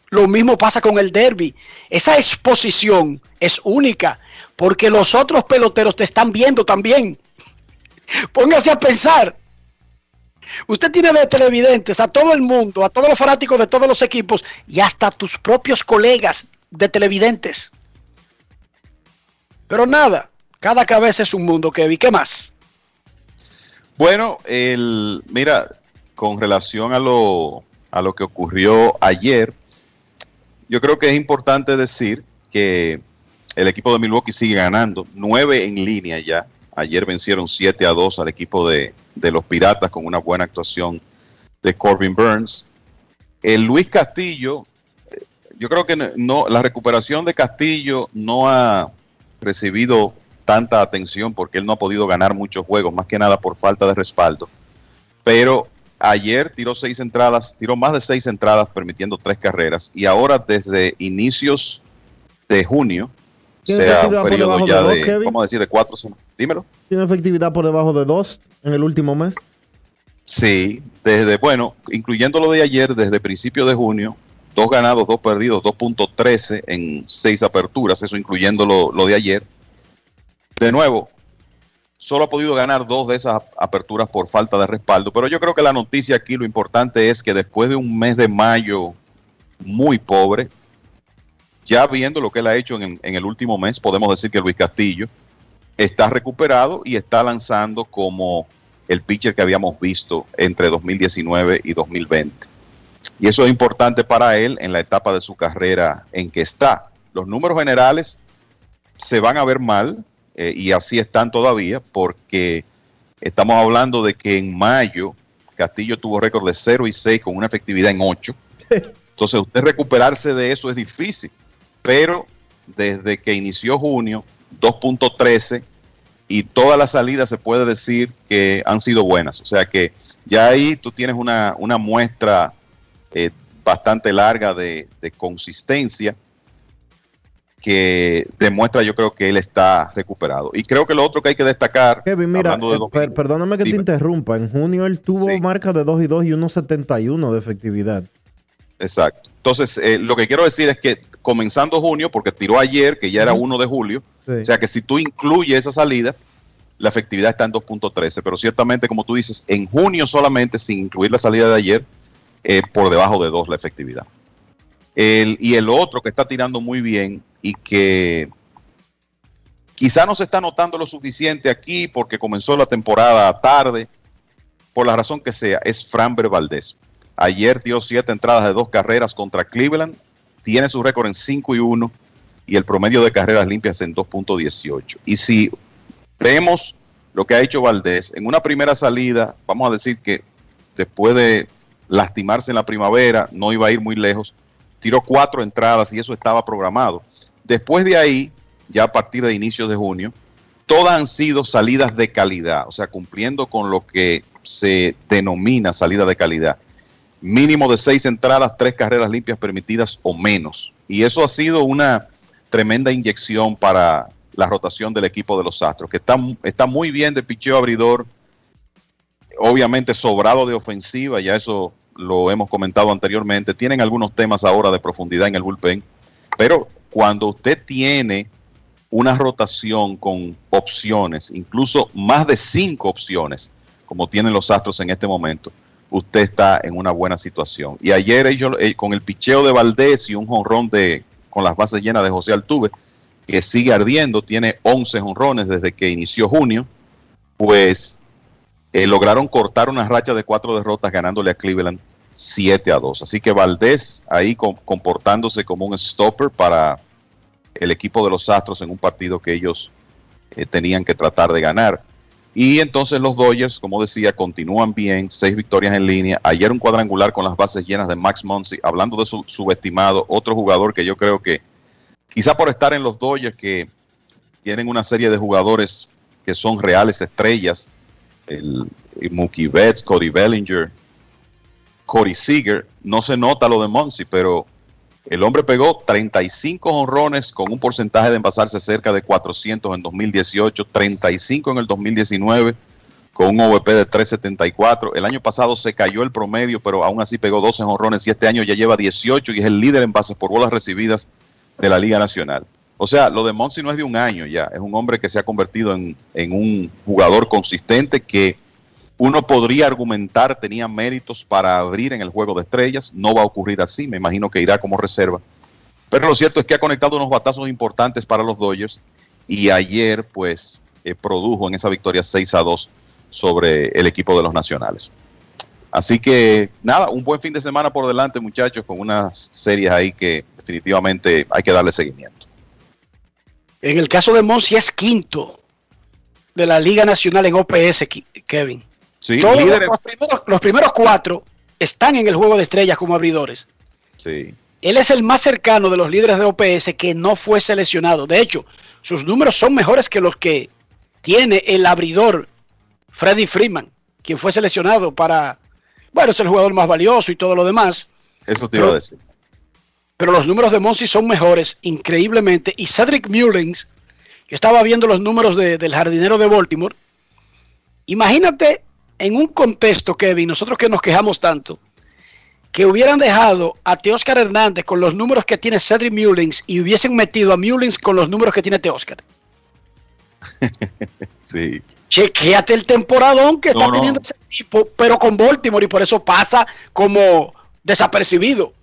Lo mismo pasa con el derby. Esa exposición es única porque los otros peloteros te están viendo también. Póngase a pensar. Usted tiene de televidentes a todo el mundo, a todos los fanáticos de todos los equipos y hasta tus propios colegas de televidentes. Pero nada, cada cabeza es un mundo, Kevin. ¿Qué más? Bueno, el, mira, con relación a lo, a lo que ocurrió ayer, yo creo que es importante decir que el equipo de Milwaukee sigue ganando, nueve en línea ya. Ayer vencieron 7 a 2 al equipo de, de los Piratas con una buena actuación de Corbin Burns. El Luis Castillo, eh, yo creo que no- no, la recuperación de Castillo no ha recibido tanta atención porque él no ha podido ganar muchos juegos, más que nada por falta de respaldo. Pero ayer tiró seis entradas, tiró más de seis entradas permitiendo tres carreras y ahora desde inicios de junio, o ¿Tiene sea, efectividad un periodo ya de dos, de, Kevin? vamos a decir, de cuatro semanas. Dímelo. ¿Tiene efectividad por debajo de dos en el último mes? Sí, desde, bueno, incluyendo lo de ayer, desde principio de junio, dos ganados, dos perdidos, 2.13 en seis aperturas, eso incluyendo lo, lo de ayer. De nuevo, solo ha podido ganar dos de esas aperturas por falta de respaldo, pero yo creo que la noticia aquí, lo importante es que después de un mes de mayo muy pobre, ya viendo lo que él ha hecho en, en el último mes, podemos decir que Luis Castillo está recuperado y está lanzando como el pitcher que habíamos visto entre 2019 y 2020. Y eso es importante para él en la etapa de su carrera en que está. Los números generales se van a ver mal eh, y así están todavía porque estamos hablando de que en mayo Castillo tuvo récord de 0 y 6 con una efectividad en 8. Entonces usted recuperarse de eso es difícil, pero desde que inició junio 2.13 y todas las salidas se puede decir que han sido buenas. O sea que ya ahí tú tienes una, una muestra eh, bastante larga de, de consistencia que demuestra yo creo que él está recuperado. Y creo que lo otro que hay que destacar, Kevin, mira, de eh, per- perdóname que te interrumpa. En junio él tuvo marca de 2 y 2 y 1.71 de efectividad. Exacto. Entonces, eh, lo que quiero decir es que comenzando junio, porque tiró ayer, que ya era Ujú. 1 de julio, Sí. o sea que si tú incluyes esa salida, la efectividad está en 2.13, pero ciertamente, como tú dices, en junio solamente, sin incluir la salida de ayer, eh, por debajo de 2 la efectividad. El, y el otro que está tirando muy bien y que quizá no se está notando lo suficiente aquí porque comenzó la temporada tarde, por la razón que sea, es Framber Valdés. Ayer dio siete entradas de dos carreras contra Cleveland, tiene su récord en 5 y 1 y el promedio de carreras limpias en 2.18. Y si vemos lo que ha hecho Valdés, en una primera salida, vamos a decir que después de lastimarse en la primavera, no iba a ir muy lejos, tiró cuatro entradas y eso estaba programado. Después de ahí, ya a partir de inicios de junio, todas han sido salidas de calidad, o sea, cumpliendo con lo que se denomina salida de calidad. Mínimo de seis entradas, tres carreras limpias permitidas o menos. Y eso ha sido una tremenda inyección para la rotación del equipo de los Astros, que está, está muy bien de picheo abridor, obviamente sobrado de ofensiva, ya eso lo hemos comentado anteriormente. Tienen algunos temas ahora de profundidad en el bullpen, pero cuando usted tiene una rotación con opciones, incluso más de cinco opciones, como tienen los Astros en este momento, usted está en una buena situación. Y ayer ellos, eh, con el picheo de Valdés y un jonrón de con las bases llenas de José Altuve, que sigue ardiendo, tiene 11 jonrones desde que inició junio, pues eh, lograron cortar una racha de cuatro derrotas ganándole a Cleveland 7 a 2. Así que Valdés ahí com- comportándose como un stopper para el equipo de los Astros en un partido que ellos eh, tenían que tratar de ganar. Y entonces los Dodgers, como decía, continúan bien, seis victorias en línea. Ayer un cuadrangular con las bases llenas de Max Muncy. Hablando de su subestimado, otro jugador que yo creo que, quizá por estar en los Dodgers, que tienen una serie de jugadores que son reales estrellas, el, el Mookie Betts, Cody Bellinger, Corey Seager, no se nota lo de Muncy, pero el hombre pegó 35 honrones con un porcentaje de envasarse cerca de 400 en 2018, 35 en el 2019 con un OVP de 374. El año pasado se cayó el promedio, pero aún así pegó 12 honrones y este año ya lleva 18 y es el líder en bases por bolas recibidas de la Liga Nacional. O sea, lo de Monsi no es de un año ya, es un hombre que se ha convertido en, en un jugador consistente que uno podría argumentar tenía méritos para abrir en el juego de estrellas. No va a ocurrir así, me imagino que irá como reserva. Pero lo cierto es que ha conectado unos batazos importantes para los Dodgers y ayer pues eh, produjo en esa victoria 6 a 2 sobre el equipo de los Nacionales. Así que nada, un buen fin de semana por delante muchachos con unas series ahí que definitivamente hay que darle seguimiento. En el caso de Monsi es quinto de la Liga Nacional en OPS, Kevin. Sí, Todos los, primeros, los primeros cuatro están en el juego de estrellas como abridores. Sí. Él es el más cercano de los líderes de OPS que no fue seleccionado. De hecho, sus números son mejores que los que tiene el abridor Freddy Freeman, quien fue seleccionado para, bueno, es el jugador más valioso y todo lo demás. Eso te iba a decir. Pero los números de Monsi son mejores, increíblemente. Y Cedric Mullins, que estaba viendo los números de- del jardinero de Baltimore, imagínate en un contexto, Kevin, nosotros que nos quejamos tanto, que hubieran dejado a Teoscar Hernández con los números que tiene Cedric Mullins y hubiesen metido a Mullins con los números que tiene Teoscar. Sí. Chequéate el temporadón que No, está no. teniendo ese tipo, pero con Baltimore y por eso pasa como desapercibido.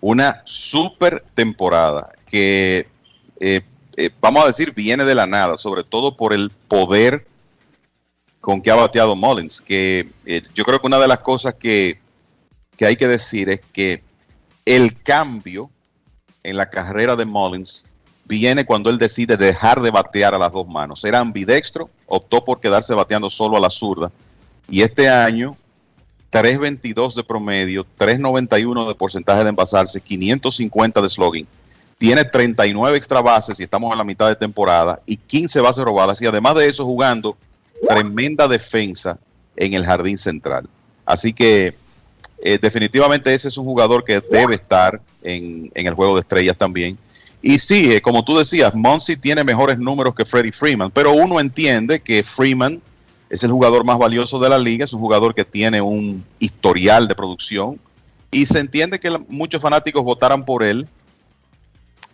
Una super temporada que, eh, eh, vamos a decir, viene de la nada, sobre todo por el poder con que ha bateado Mullins, que eh, yo creo que una de las cosas que, que hay que decir es que el cambio en la carrera de Mullins viene cuando él decide dejar de batear a las dos manos. Era ambidextro, optó por quedarse bateando solo a la zurda. Y este año, 3.22 de promedio, 3.91 de porcentaje de envasarse, 550 de slogan. Tiene 39 extra bases y estamos en la mitad de temporada y 15 bases robadas. Y además de eso, jugando tremenda defensa en el jardín central. Así que eh, definitivamente ese es un jugador que debe estar en, el juego de estrellas también. Y sí, eh, como tú decías, Monsi tiene mejores números que Freddie Freeman, pero uno entiende que Freeman es el jugador más valioso de la liga, es un jugador que tiene un historial de producción y se entiende que muchos fanáticos votaran por él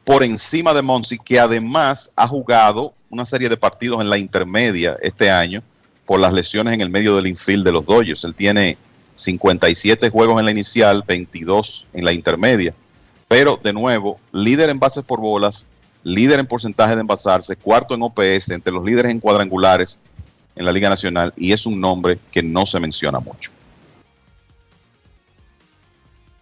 por encima de Monsi, que además ha jugado una serie de partidos en la intermedia este año por las lesiones en el medio del infield de los Dodgers. Él tiene 57 juegos en la inicial, 22 en la intermedia. Pero de nuevo, líder en bases por bolas, líder en porcentaje de envasarse, cuarto en OPS, entre los líderes en cuadrangulares en la Liga Nacional, y es un nombre que no se menciona mucho.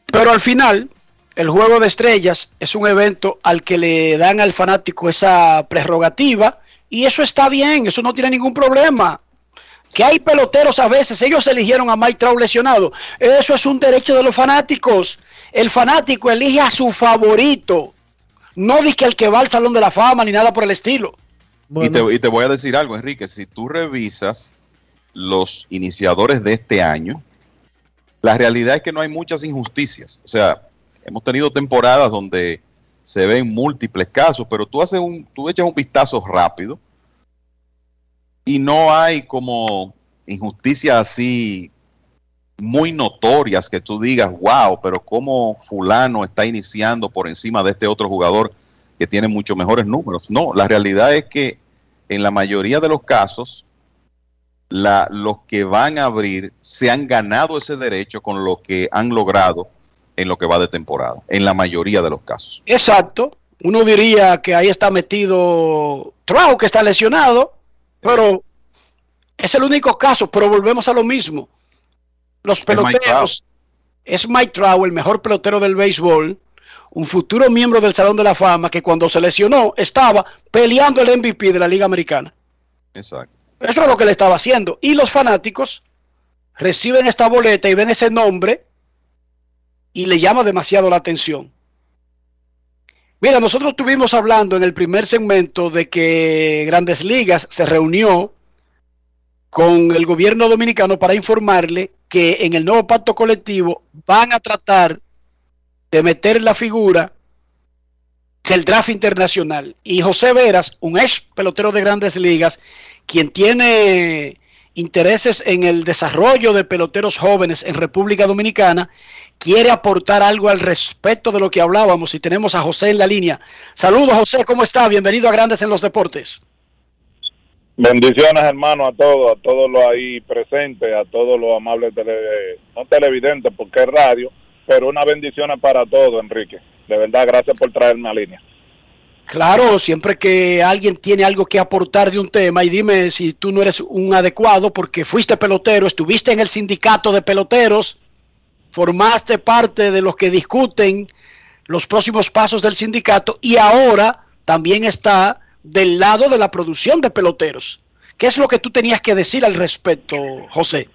Pero al final, el juego de estrellas es un evento al que le dan al fanático esa prerrogativa y eso está bien, eso no tiene ningún problema. Que hay peloteros a veces, ellos eligieron a Mike Trout lesionado. Eso es un derecho de los fanáticos. El fanático elige a su favorito. No dice el que va al Salón de la Fama ni nada por el estilo. Y, te, y te voy a decir algo, Enrique, si tú revisas los iniciadores de este año, la realidad es que no hay muchas injusticias. O sea, hemos tenido temporadas donde se ven múltiples casos, pero tú haces un, tú echas un vistazo rápido y no hay como injusticias así muy notorias que tú digas, wow, pero cómo fulano está iniciando por encima de este otro jugador que tiene mucho mejores números. No, la realidad es que en la mayoría de los casos, los que van a abrir se han ganado ese derecho con lo que han logrado en lo que va de temporada, en la mayoría de los casos. Exacto. Uno diría que ahí está metido Trout, que está lesionado, pero es el único caso, pero volvemos a lo mismo. Los peloteros, es Mike Trout, el mejor pelotero del béisbol, un futuro miembro del Salón de la Fama que cuando se lesionó estaba peleando el MVP de la Liga Americana. Exacto. Eso es lo que le estaba haciendo. Y los fanáticos reciben esta boleta y ven ese nombre y le llama demasiado la atención. Mira, nosotros estuvimos hablando en el primer segmento de que Grandes Ligas se reunió con el gobierno dominicano para informarle que en el nuevo pacto colectivo van a tratar de meter la figura del draft internacional. Y José Veras, un ex pelotero de grandes ligas, quien tiene intereses en el desarrollo de peloteros jóvenes en República Dominicana, quiere aportar algo al respecto de lo que hablábamos y tenemos a José en la línea. Saludos José, ¿cómo está? Bienvenido a Grandes en los Deportes. Bendiciones, hermano, a todos, a todos los ahí presentes, a todos los amables tele, no televidentes, porque es radio, pero una bendición para todos, Enrique. De verdad, gracias por traerme a línea. Claro, siempre que alguien tiene algo que aportar de un tema y dime si tú no eres un adecuado porque fuiste pelotero, estuviste en el sindicato de peloteros, formaste parte de los que discuten los próximos pasos del sindicato y ahora también está del lado de la producción de peloteros. ¿Qué es lo que tú tenías que decir al respecto, José?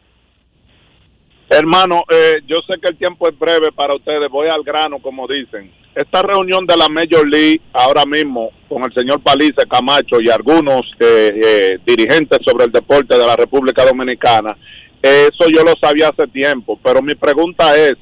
Hermano, eh, yo sé que el tiempo es breve para ustedes, voy al grano, como dicen. Esta reunión de la Major League ahora mismo con el señor Palice Camacho y algunos eh, eh, dirigentes sobre el deporte de la República Dominicana, eso yo lo sabía hace tiempo, pero mi pregunta es,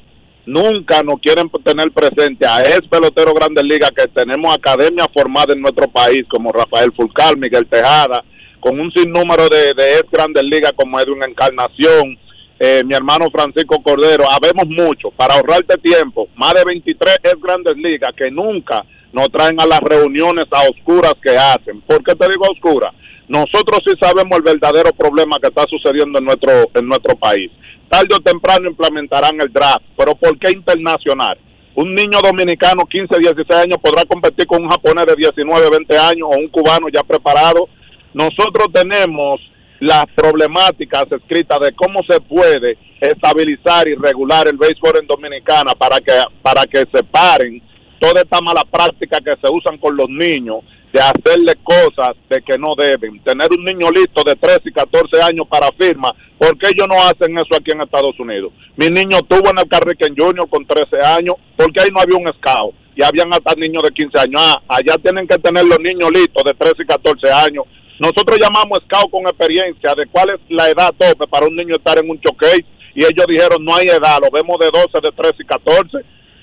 nunca nos quieren tener presente a ex pelotero Grandes Ligas que tenemos academias formadas en nuestro país, como Rafael Fulcal, Miguel Tejada, con un sinnúmero de, de ex Grandes Ligas como Edwin Encarnación, eh, mi hermano Francisco Cordero, habemos mucho, para ahorrarte tiempo, más de 23 ex Grandes Ligas que nunca nos traen a las reuniones a oscuras que hacen. ¿Por qué te digo a oscuras? Nosotros sí sabemos el verdadero problema que está sucediendo en nuestro, en nuestro país. Tarde o temprano implementarán el draft, pero ¿por qué internacional? Un niño dominicano, 15, 16 años, podrá competir con un japonés de 19, 20 años o un cubano ya preparado. Nosotros tenemos las problemáticas escritas de cómo se puede estabilizar y regular el béisbol en Dominicana para que para que se paren toda esta mala práctica que se usan con los niños de hacerle cosas de que no deben. Tener un niño listo de 13 y 14 años para firma, ¿por qué ellos no hacen eso aquí en Estados Unidos? Mi niño tuvo en el Carriquen Junior con 13 años, porque ahí no había un scout y habían hasta niños de 15 años. Ah, allá tienen que tener los niños listos de 13 y 14 años. Nosotros llamamos scout con experiencia de cuál es la edad tope para un niño estar en un showcase y ellos dijeron no hay edad, lo vemos de 12, de 13 y 14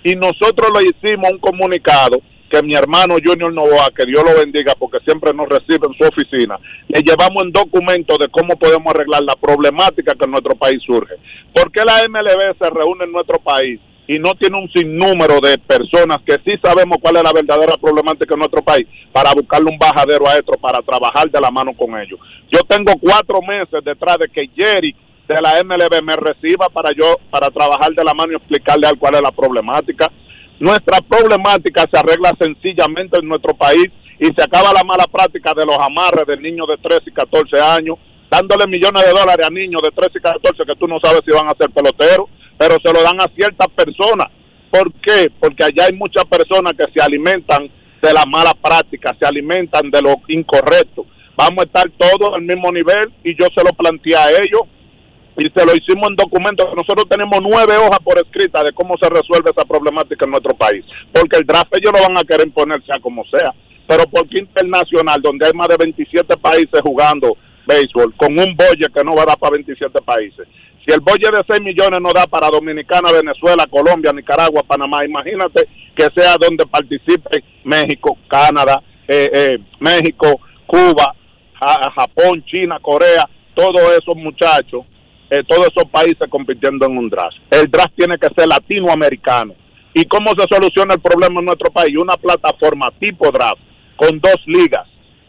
y nosotros le hicimos un comunicado que mi hermano Junior Novoa, que Dios lo bendiga porque siempre nos recibe en su oficina, le llevamos en documento de cómo podemos arreglar la problemática que en nuestro país surge. ¿Por qué la MLB se reúne en nuestro país y no tiene un sinnúmero de personas que sí sabemos cuál es la verdadera problemática en nuestro país para buscarle un bajadero a esto, para trabajar de la mano con ellos? Yo tengo cuatro meses detrás de que Jerry de la MLB me reciba para yo para trabajar de la mano y explicarle al cuál es la problemática nuestra problemática se arregla sencillamente en nuestro país y se acaba la mala práctica de los amarres de niños de 13 y 14 años, dándole millones de dólares a niños de 13 y 14 que tú no sabes si van a ser peloteros, pero se lo dan a ciertas personas. ¿Por qué? Porque allá hay muchas personas que se alimentan de la mala práctica, se alimentan de lo incorrecto. Vamos a estar todos al mismo nivel y yo se lo planteé a ellos y se lo hicimos en documentos. Nosotros tenemos nueve hojas por escrita de cómo se resuelve esa problemática en nuestro país. Porque el draft ellos lo van a querer imponer sea como sea. Pero porque internacional, donde hay más de 27 países jugando béisbol, con un bolle que no va a dar para 27 países. Si el bolle de 6 millones no da para Dominicana, Venezuela, Colombia, Nicaragua, Panamá, imagínate que sea donde participe México, Canadá, eh, eh, México, Cuba, Japón, China, Corea, todos esos muchachos eh, todos esos países compitiendo en un draft. El draft tiene que ser latinoamericano. ¿Y cómo se soluciona el problema en nuestro país? Una plataforma tipo draft con dos ligas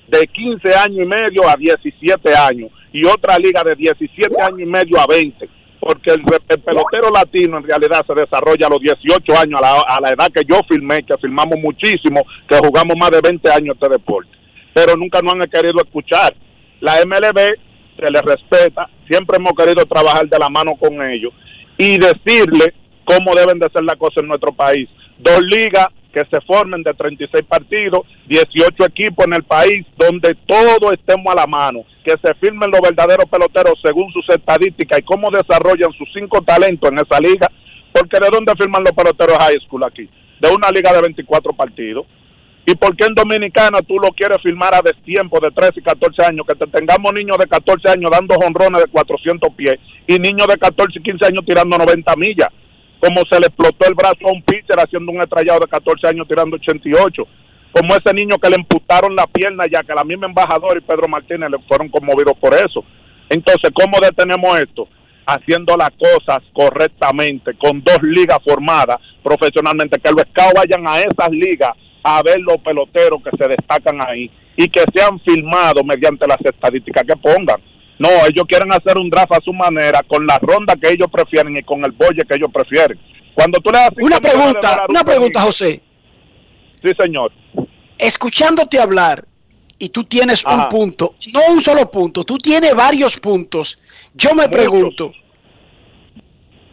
de 15 años y medio a 17 años y otra liga de 17 años y medio a 20. Porque el, pelotero latino en realidad se desarrolla a los 18 años, a la, a la edad que yo filmé, que filmamos muchísimo, que jugamos más de 20 años este deporte. Pero nunca nos han querido escuchar. La MLB se les respeta, siempre hemos querido trabajar de la mano con ellos y decirle cómo deben de ser las cosas en nuestro país. Dos ligas que se formen de 36 partidos, 18 equipos en el país, donde todos estemos a la mano, que se firmen los verdaderos peloteros según sus estadísticas y cómo desarrollan sus cinco talentos en esa liga, porque ¿de dónde firman los peloteros high school aquí? De una liga de 24 partidos. ¿Y por qué en Dominicana tú lo quieres filmar a destiempo de 13 y 14 años? Que te tengamos niños de 14 años dando jonrones de 400 pies y niños de 14 y 15 años tirando 90 millas. Como se le explotó el brazo a un pitcher haciendo un estrellado de 14 años tirando 88. Como ese niño que le emputaron la pierna ya que la misma embajadora y Pedro Martínez le fueron conmovidos por eso. Entonces, ¿cómo detenemos esto? Haciendo las cosas correctamente, con dos ligas formadas profesionalmente, que los scouts vayan a esas ligas a ver los peloteros que se destacan ahí y que sean filmados mediante las estadísticas que pongan. No, ellos quieren hacer un draft a su manera, con la ronda que ellos prefieren y con el bolle que ellos prefieren. Cuando tú le das Una pregunta, una pregunta, José. Sí, señor. Escuchándote hablar, y tú tienes un punto, no un solo punto, tú tienes varios puntos. Yo me pregunto,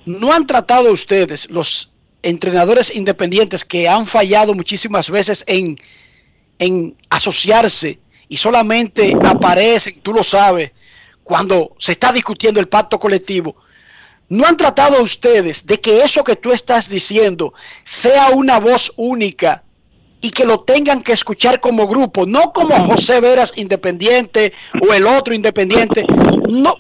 ¿no han tratado ustedes, los entrenadores independientes que han fallado muchísimas veces en, en asociarse y solamente aparecen, tú lo sabes, cuando se está discutiendo el pacto colectivo? ¿No han tratado ustedes de que eso que tú estás diciendo sea una voz única y que lo tengan que escuchar como grupo, no como José Veras independiente o el otro independiente? No,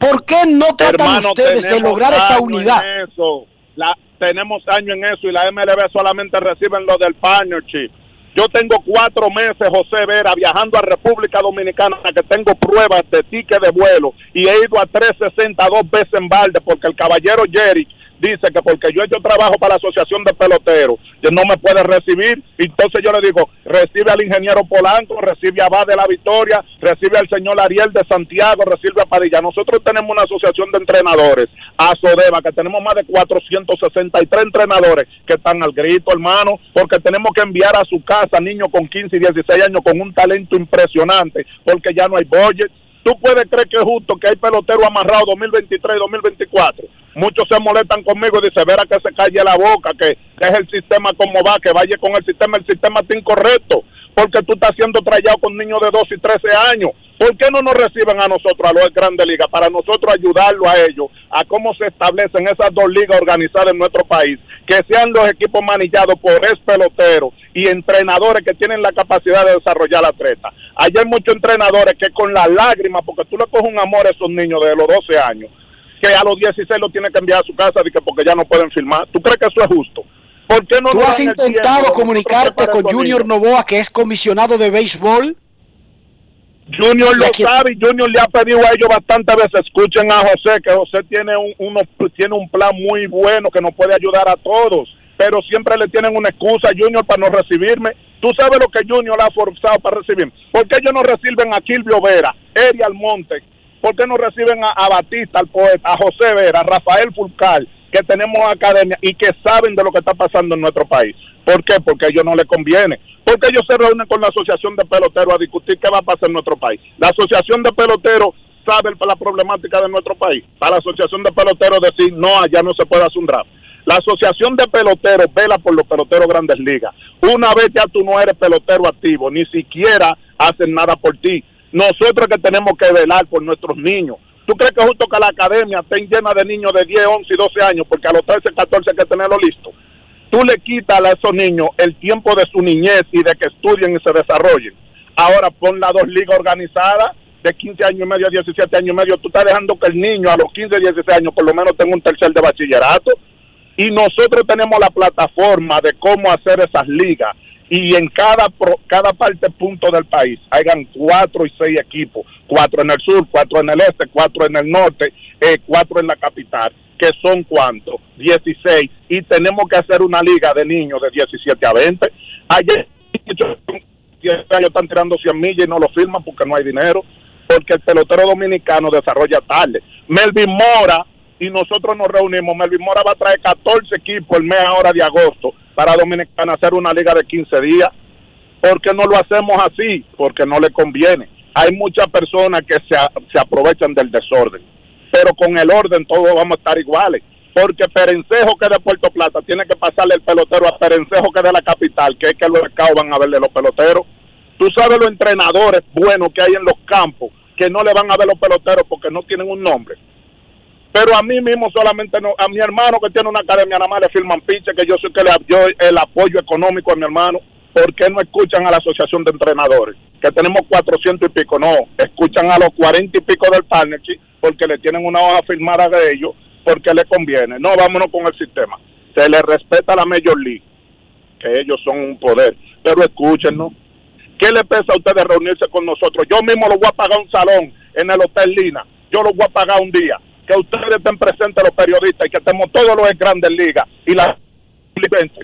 ¿Por qué no tratan Hermano, ustedes de lograr esa unidad? en eso. La- tenemos años en eso y la MLB solamente reciben lo del partnership. Yo tengo cuatro meses, José Vera, viajando a República Dominicana, que tengo pruebas de ticket de vuelo y he ido a 360 dos veces en balde porque el caballero Jerry dice que porque yo he hecho trabajo para la Asociación de Peloteros, que no me puede recibir. Entonces yo le digo, recibe al ingeniero Polanco, recibe a Bad de la Victoria, recibe al señor Ariel de Santiago, recibe a Padilla. Nosotros tenemos una asociación de entrenadores, ASODEVA, que tenemos más de 463 entrenadores que están al grito, hermano, porque tenemos que enviar a su casa niños con 15 y 16 años con un talento impresionante, porque ya no hay budget. ¿Tú puedes creer que es justo que hay peloteros amarrados 2023 y 2024? Muchos se molestan conmigo y dicen, verá que se calle la boca, que, que es el sistema como va, que vaya con el sistema, el sistema está incorrecto, porque tú estás siendo trayado con niños de 12 y 13 años. ¿Por qué no nos reciben a nosotros, a los grandes ligas, para nosotros ayudarlo a ellos, a cómo se establecen esas dos ligas organizadas en nuestro país, que sean los equipos manillados por ex peloteros y entrenadores que tienen la capacidad de desarrollar atletas. Allí hay muchos entrenadores que con las lágrimas, porque tú le coges un amor a esos niños de los 12 años, que a los 16 lo tiene que enviar a su casa porque ya no pueden firmar. ¿Tú crees que eso es justo? ¿Por qué no ¿Tú has intentado comunicarte con Junior niños? Novoa, que es comisionado de béisbol? Junior lo Ya que- sabe y Junior le ha pedido a ellos bastantes veces. Escuchen a José, que José tiene un, uno- tiene un plan muy bueno que nos puede ayudar a todos. Pero siempre le tienen una excusa a Junior para no recibirme. Tú sabes lo que Junior ha forzado para recibirme. ¿Por qué ellos no reciben a Kilvio Vera, Eri Almonte? ¿Por qué no reciben a, a Batista, al poeta, a José Vera, a Rafael Fulcal, que tenemos academia y que saben de lo que está pasando en nuestro país? ¿Por qué? Porque a ellos no les conviene. Porque ellos se reúnen con la Asociación de Peloteros a discutir qué va a pasar en nuestro país. La Asociación de Peloteros sabe la problemática de nuestro país. Para la Asociación de Peloteros decir, no, allá no se puede hacer. La Asociación de Peloteros vela por los peloteros grandes ligas. Una vez ya tú no eres pelotero activo, ni siquiera hacen nada por ti. Nosotros que tenemos que velar por nuestros niños. ¿Tú crees que justo que la academia esté llena de niños de 10, 11 y 12 años? Porque a los 13, 14 hay que tenerlo listo. Tú le quitas a esos niños el tiempo de su niñez y de que estudien y se desarrollen. Ahora pon las dos ligas organizadas de 15 años y medio a 17 años y medio. Tú estás dejando que el niño a los 15, 16 años por lo menos tenga un tercer de bachillerato. Y nosotros tenemos la plataforma de cómo hacer esas ligas. Y en cada pro- cada parte punto del país hayan cuatro y seis equipos, cuatro en el sur, cuatro en el este, cuatro en el norte, eh, cuatro en la capital, que son cuántos, 16. Y tenemos que hacer una liga de niños de 17 a 20. Ayer, 10 años están tirando 100 millas y no lo firman porque no hay dinero, porque el pelotero dominicano desarrolla tarde. Melvin Mora y nosotros nos reunimos. Melvin Mora va a traer 14 equipos el mes ahora de agosto para Dominicana hacer una liga de 15 días. ¿Por qué no lo hacemos así? Porque no le conviene. Hay muchas personas que se, se aprovechan del desorden, pero con el orden todos vamos a estar iguales. porque Perencejo que es de Puerto Plata tiene que pasarle el pelotero a Perencejo que es de la capital, que es que los mercados van a verle los peloteros. Tú sabes los entrenadores buenos que hay en los campos que no le van a ver los peloteros porque no tienen un nombre. Pero a mí mismo solamente no, a mi hermano que tiene una academia nada más le firman piche, que yo soy que le doy el apoyo económico a mi hermano. ¿Por qué no escuchan a la asociación de entrenadores? Que tenemos 400 y pico, no. Escuchan a los 40 y pico del partnership porque le tienen una hoja firmada de ellos, porque le conviene. No, vámonos con el sistema. Se le respeta la Major League, que ellos son un poder. Pero escúchenos. ¿Qué le pesa a ustedes reunirse con nosotros? Yo mismo lo voy a pagar un salón en el Hotel Lina. Yo lo voy a pagar un día. Que ustedes estén presentes los periodistas y que estemos todos los de grandes ligas y la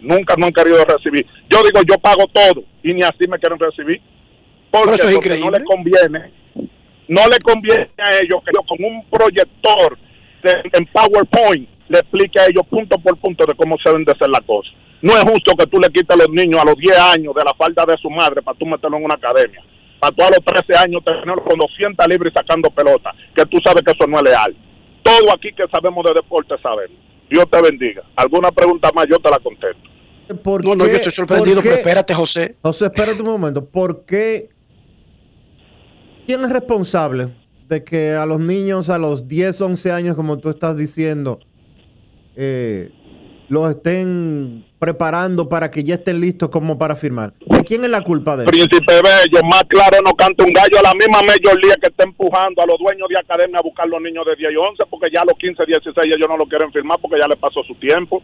nunca me han querido recibir. Yo digo, yo pago todo y ni así me quieren recibir. Porque, eso es porque no increíble. le conviene, no le conviene a ellos que yo con un proyector de- en PowerPoint le explique a ellos punto por punto de cómo se deben de hacer las cosas. No es justo que tú le quites a los niños a los 10 años de la falda de su madre para tú meterlo en una academia. Para tú a los 13 años tenerlo con 200 libras y sacando pelota, que tú sabes que eso no es leal. Todo aquí que sabemos de deporte sabemos. Dios te bendiga. ¿Alguna pregunta más? Yo te la contesto. ¿Por No, no, yo estoy sorprendido, pero espérate, José. José, espérate un momento. ¿Por qué? ¿Quién es responsable de que a los niños a los 10, 11 años, como tú estás diciendo, eh, los estén preparando para que ya estén listos como para firmar? ¿De quién es la culpa de eso? Príncipe Bello, más claro no canta un gallo a la misma League que está empujando a los dueños de academia a buscar los niños de 10 y 11 porque ya a los 15, 16 ellos no lo quieren firmar porque ya le pasó su tiempo.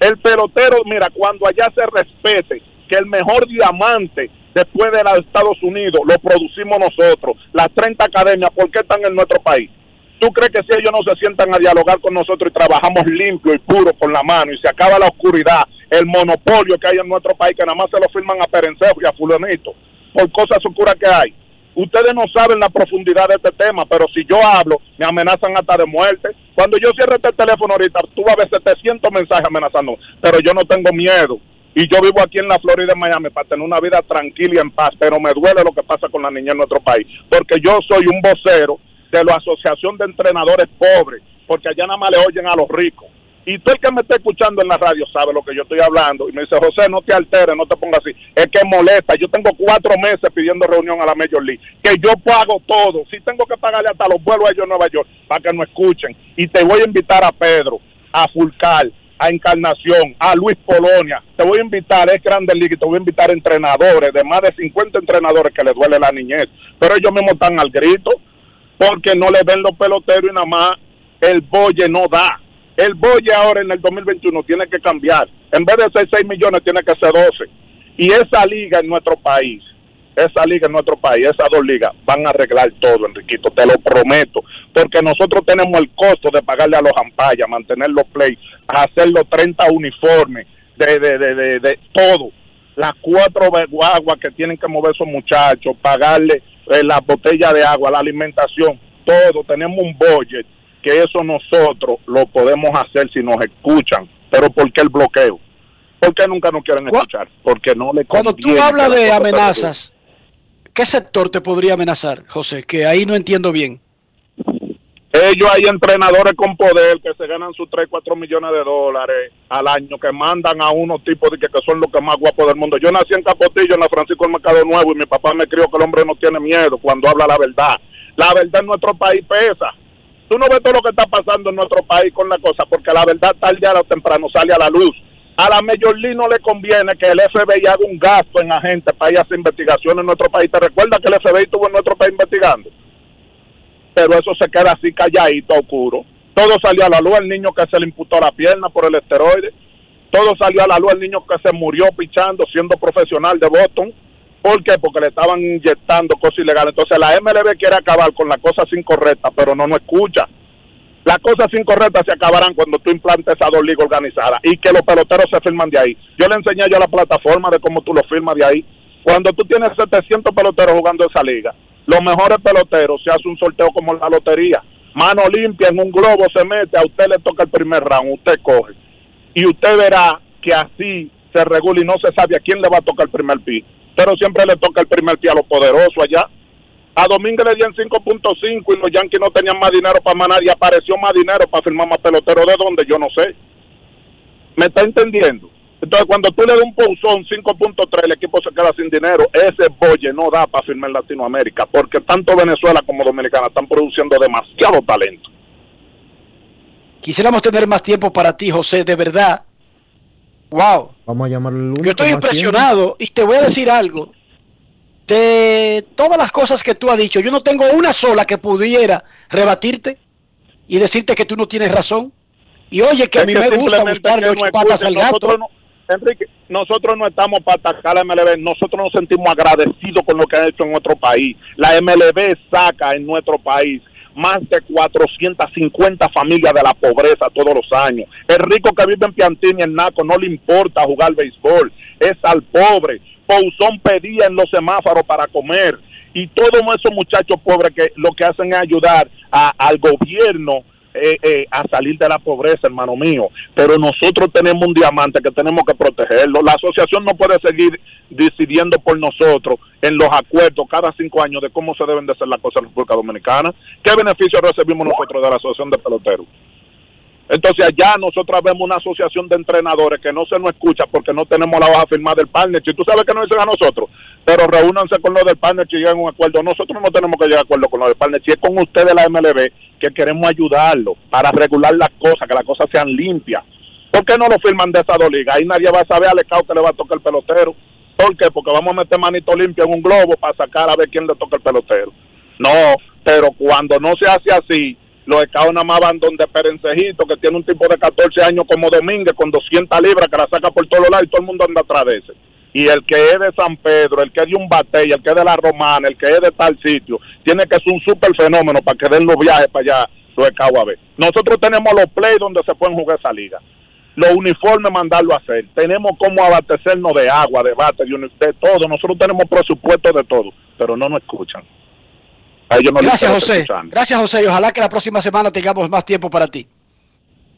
El pelotero, mira, cuando allá se respete que el mejor diamante después de los Estados Unidos lo producimos nosotros, las 30 academias, ¿por qué están en nuestro país? ¿Tú crees que si ellos no se sientan a dialogar con nosotros y trabajamos limpio y puro con la mano y se acaba la oscuridad, el monopolio que hay en nuestro país, que nada más se lo firman a Perencejo y a Fulanito, por cosas oscuras que hay? Ustedes no saben la profundidad de este tema, pero si yo hablo, me amenazan hasta de muerte. Cuando yo cierre este teléfono ahorita, tú vas a ver 700 mensajes amenazando, pero yo no tengo miedo. Y yo vivo aquí en la Florida, en Miami, para tener una vida tranquila y en paz, pero me duele lo que pasa con la niña en nuestro país, porque yo soy un vocero de la Asociación de Entrenadores Pobres, porque allá nada más le oyen a los ricos. Y tú el que me está escuchando en la radio sabe lo que yo estoy hablando. Y me dice, José, no te alteres, no te pongas así. Es que molesta. Yo tengo cuatro meses pidiendo reunión a la Major League. Que yo pago todo. Si tengo que pagarle hasta los vuelos a ellos en Nueva York para que no escuchen. Y te voy a invitar a Pedro, a Fulcal, a Encarnación, a Luis Polonia. Te voy a invitar, es Grande y te voy a invitar entrenadores, de más de 50 entrenadores que les duele la niñez. Pero ellos mismos están al grito porque no le ven los peloteros y nada más el bolle no da. El bolle ahora en el 2021 tiene que cambiar. En vez de ser 6 millones, tiene que ser 12. Y esa liga en nuestro país, esa liga en nuestro país, esas dos ligas, van a arreglar todo, Enriquito, te lo prometo. Porque nosotros tenemos el costo de pagarle a los ampayas, mantener los play, hacer los 30 uniformes, de, de, de, de, de todo. Las cuatro guaguas que tienen que mover esos muchachos, pagarle eh, la botella de agua, la alimentación, todo. Tenemos un budget que eso nosotros lo podemos hacer si nos escuchan. Pero ¿por qué el bloqueo? ¿Por qué nunca nos quieren escuchar? Porque no le Cuando tú hablas de amenazas, ¿qué sector te podría amenazar, José? Que ahí no entiendo bien. Ellos hay entrenadores con poder que se ganan sus 3, 4 millones de dólares al año, que mandan a unos tipos de que, que son los que más guapos del mundo. Yo nací en Capotillo, en la Francisco del Mercado Nuevo, y mi papá me crió que el hombre no tiene miedo cuando habla la verdad. La verdad en nuestro país pesa. Tú no ves todo lo que está pasando en nuestro país con la cosa, porque la verdad tarde o temprano sale a la luz. A la Major League no le conviene que el FBI haga un gasto en agentes para ir a hacer investigaciones en nuestro país. ¿Te recuerdas que el FBI estuvo en nuestro país investigando? Pero eso se queda así calladito, oscuro. Todo salió a la luz, el niño que se le imputó la pierna por el esteroide. Todo salió a la luz, el niño que se murió pichando siendo profesional de Boston. ¿Por qué? Porque le estaban inyectando cosas ilegales. Entonces la MLB quiere acabar con las cosas incorrectas, pero no nos escucha. Las cosas incorrectas se acabarán cuando tú implantes esas dos ligas organizadas y que los peloteros se firman de ahí. Yo le enseñé yo la plataforma de cómo tú lo firmas de ahí. Cuando tú tienes 700 peloteros jugando esa liga, los mejores peloteros se hace un sorteo como la lotería. Mano limpia en un globo se mete, a usted le toca el primer round, usted coge. Y usted verá que así se regula y no se sabe a quién le va a tocar el primer pie. Pero siempre le toca el primer pie a los poderosos allá. A Domínguez le dieron 5.5 y los Yankees no tenían más dinero para manar y apareció más dinero para firmar más pelotero. ¿De dónde? Yo no sé. ¿Me está entendiendo? Entonces, cuando tú le das un pausón 5.3, el equipo se queda sin dinero. Ese bolle no da para firmar Latinoamérica, porque tanto Venezuela como Dominicana están produciendo demasiado talento. Quisiéramos tener más tiempo para ti, José, de verdad. Wow. Vamos a lunes. Yo estoy impresionado y te voy a decir algo. De todas las cosas que tú has dicho, yo no tengo una sola que pudiera rebatirte y decirte que tú no tienes razón. Y oye, que a mí que me gusta buscarle ocho no patas al gato. no- Enrique, nosotros no estamos para atacar a la MLB, nosotros nos sentimos agradecidos con lo que han hecho en nuestro país. La MLB saca en nuestro país más de 450 familias de la pobreza todos los años. El rico que vive en Piantini, en Naco, no le importa jugar béisbol, es al pobre. Pouzón pedía en los semáforos para comer. Y todos esos muchachos pobres que lo que hacen es ayudar al gobierno eh, eh, a salir de la pobreza, hermano mío. Pero nosotros tenemos un diamante que tenemos que protegerlo. La asociación no puede seguir decidiendo por nosotros en los acuerdos cada cinco años de cómo se deben de hacer las cosas en República Dominicana. ¿Qué beneficios recibimos nosotros de la asociación de peloteros? Entonces allá nosotros vemos una asociación de entrenadores que no se nos escucha porque no tenemos la hoja firmada del partnership. Tú sabes que nos dicen a nosotros, pero reúnanse con los del partnership y lleguen a un acuerdo. Nosotros no tenemos que llegar a acuerdo con los del partnership, es con ustedes la MLB que queremos ayudarlo para regular las cosas, que las cosas sean limpias. ¿Por qué no lo firman de esas dos ligas? Ahí nadie va a saber al escao que le va a tocar el pelotero. ¿Por qué? Porque vamos a meter manito limpio en un globo para sacar a ver quién le toca el pelotero. No, pero cuando no se hace así, los escados nada más van donde Perencejito, que tiene un tipo de 14 años como Domínguez, con 200 libras, que la saca por todos lados y todo el mundo anda atrás de ese. Y el que es de San Pedro, el que es de un batey, el que es de la Romana, el que es de tal sitio, tiene que ser un super fenómeno para que den los viajes para allá, los escados a ver. Nosotros tenemos los play donde se pueden jugar esa liga. Los uniformes mandarlo a hacer. Tenemos cómo abastecernos de agua, de bate, de, de todo. Nosotros tenemos presupuesto de todo, pero no nos escuchan. A ellos no les Gracias, José. Gracias, José. Y ojalá que la próxima semana tengamos más tiempo para ti.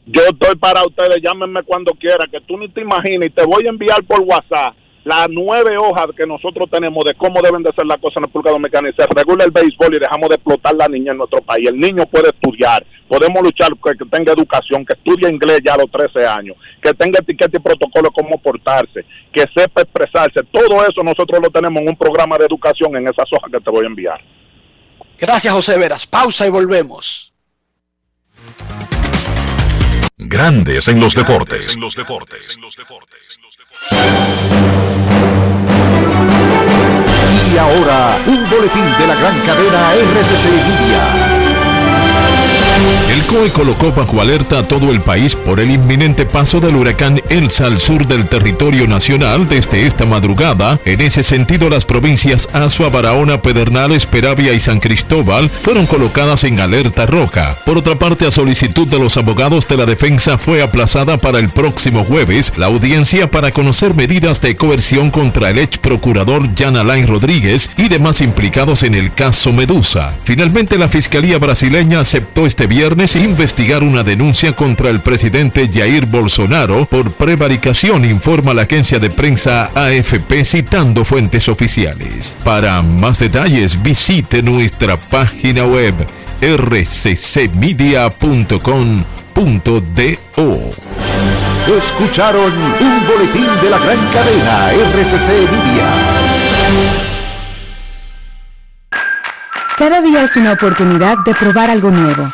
Yo estoy para ustedes, llámenme cuando quiera, que tú ni te imaginas y te voy a enviar por WhatsApp las nueve hojas que nosotros tenemos de cómo deben de ser las cosas en República Dominicana y se regula el béisbol y dejamos de explotar la niña en nuestro país. El niño puede estudiar, podemos luchar que, que tenga educación, que estudie inglés ya a los 13 años, que tenga etiqueta y protocolo cómo portarse, que sepa expresarse. Todo eso nosotros lo tenemos en un programa de educación en esas hojas que te voy a enviar. Gracias, José Veras. Pausa y volvemos. Grandes en los deportes. Y ahora, un boletín de la gran cadena RCC Media. COE colocó bajo alerta a todo el país por el inminente paso del huracán Elsa al sur del territorio nacional desde esta madrugada. En ese sentido, las provincias Azua, Barahona, Pedernales, Peravia y San Cristóbal fueron colocadas en alerta roja. Por otra parte, a solicitud de los abogados de la defensa fue aplazada para el próximo jueves la audiencia para conocer medidas de coerción contra el ex procurador Jan Alain Rodríguez y demás implicados en el caso Medusa. Finalmente, la Fiscalía brasileña aceptó este viernes investigar una denuncia contra el presidente Jair Bolsonaro por prevaricación, informa la agencia de prensa AFP citando fuentes oficiales. Para más detalles, visite nuestra página web rccmedia.com.do. Escucharon un boletín de la gran cadena RCC Media. Cada día es una oportunidad de probar algo nuevo.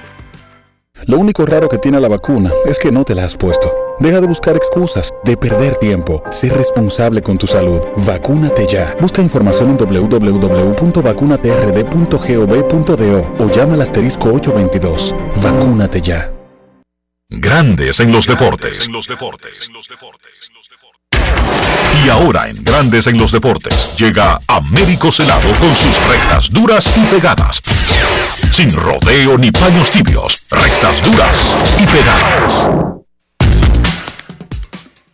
Lo único raro que tiene la vacuna es que no te la has puesto. Deja de buscar excusas, de perder tiempo. Sé responsable con tu salud. Vacúnate ya. Busca información en www.vacunatrd.gov.do o llama al asterisco 822. Vacúnate ya. Grandes en los deportes. Y ahora en Grandes en los deportes llega Américo Celado con sus rectas duras y pegadas. Sin rodeo ni paños tibios, rectas duras y pegadas.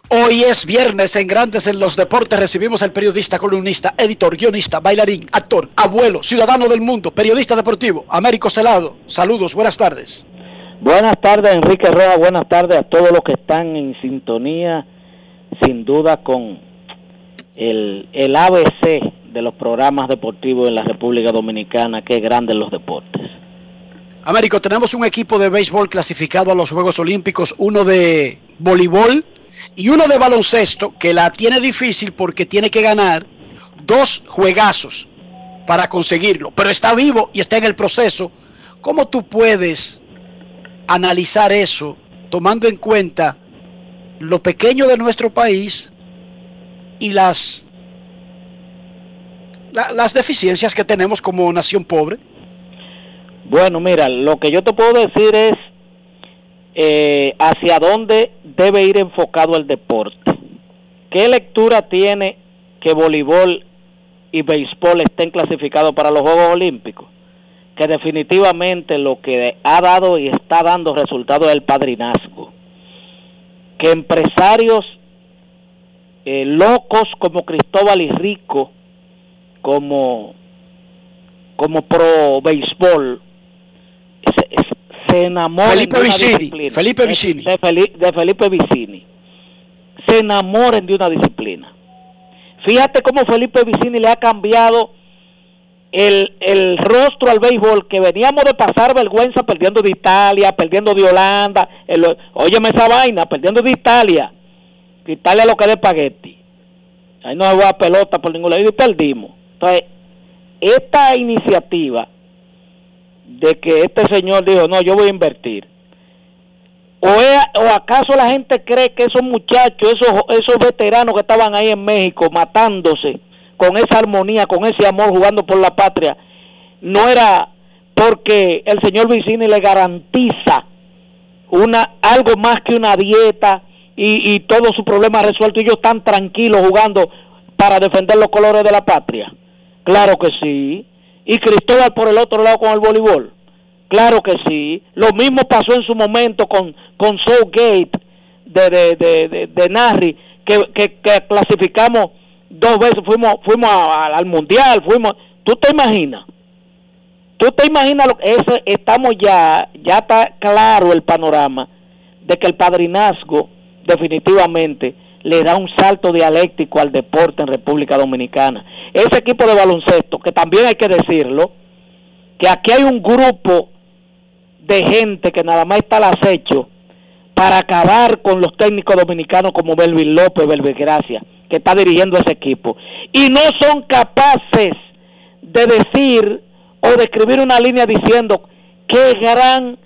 Hoy es viernes en Grandes en los Deportes. Recibimos al periodista, columnista, editor, guionista, bailarín, actor, abuelo, ciudadano del mundo, periodista deportivo, Américo Celado. Saludos, buenas tardes. Buenas tardes, Enrique Roja. Buenas tardes a todos los que están en sintonía, sin duda, con el, el ABC de los programas deportivos en la República Dominicana, que es grande en los deportes. Américo, tenemos un equipo de béisbol clasificado a los Juegos Olímpicos, uno de voleibol y uno de baloncesto que la tiene difícil porque tiene que ganar dos juegazos para conseguirlo, pero está vivo y está en el proceso. ¿Cómo tú puedes analizar eso tomando en cuenta lo pequeño de nuestro país y las la- las deficiencias que tenemos como nación pobre? Bueno, mira, lo que yo te puedo decir es eh, hacia dónde debe ir enfocado el deporte. ¿Qué lectura tiene que voleibol y béisbol estén clasificados para los Juegos Olímpicos? Que definitivamente lo que ha dado y está dando resultados es el padrinazgo. Que empresarios eh, locos como Cristóbal y Rico, como, como pro béisbol, se, se enamoran Felipe de una Vicini, disciplina. Felipe Vicini. De, de Felipe Vicini. Se enamoren de una disciplina. Fíjate cómo Felipe Vicini le ha cambiado el, el rostro al béisbol, que veníamos de pasar vergüenza perdiendo de Italia, perdiendo de Holanda. El, óyeme esa vaina, perdiendo de Italia. Italia lo que es de. Ahí no a pelota por ningún lado y perdimos. Entonces, esta iniciativa de que este señor dijo, no, yo voy a invertir. O, o acaso la gente cree que esos muchachos, esos, esos veteranos que estaban ahí en México matándose con esa armonía, con ese amor, jugando por la patria, no era porque el señor Vicini le garantiza una algo más que una dieta y, y todo su problema resuelto y ellos están tranquilos jugando para defender los colores de la patria. Claro que sí. Y Cristóbal por el otro lado con el voleibol. Claro que sí. Lo mismo pasó en su momento con, con Southgate de, de, de, de, de Narri, que, que clasificamos dos veces, fuimos, fuimos al mundial, fuimos. ¿Tú te imaginas? ¿Tú te imaginas lo que eso? Estamos ya, ya está claro el panorama de que el padrinazgo definitivamente le da un salto dialéctico al deporte en República Dominicana. Ese equipo de baloncesto, que también hay que decirlo, que aquí hay un grupo de gente que nada más está al acecho para acabar con los técnicos dominicanos como Belvin López, Belvin Gracia, que está dirigiendo ese equipo. Y no son capaces de decir o de escribir una línea diciendo qué gran,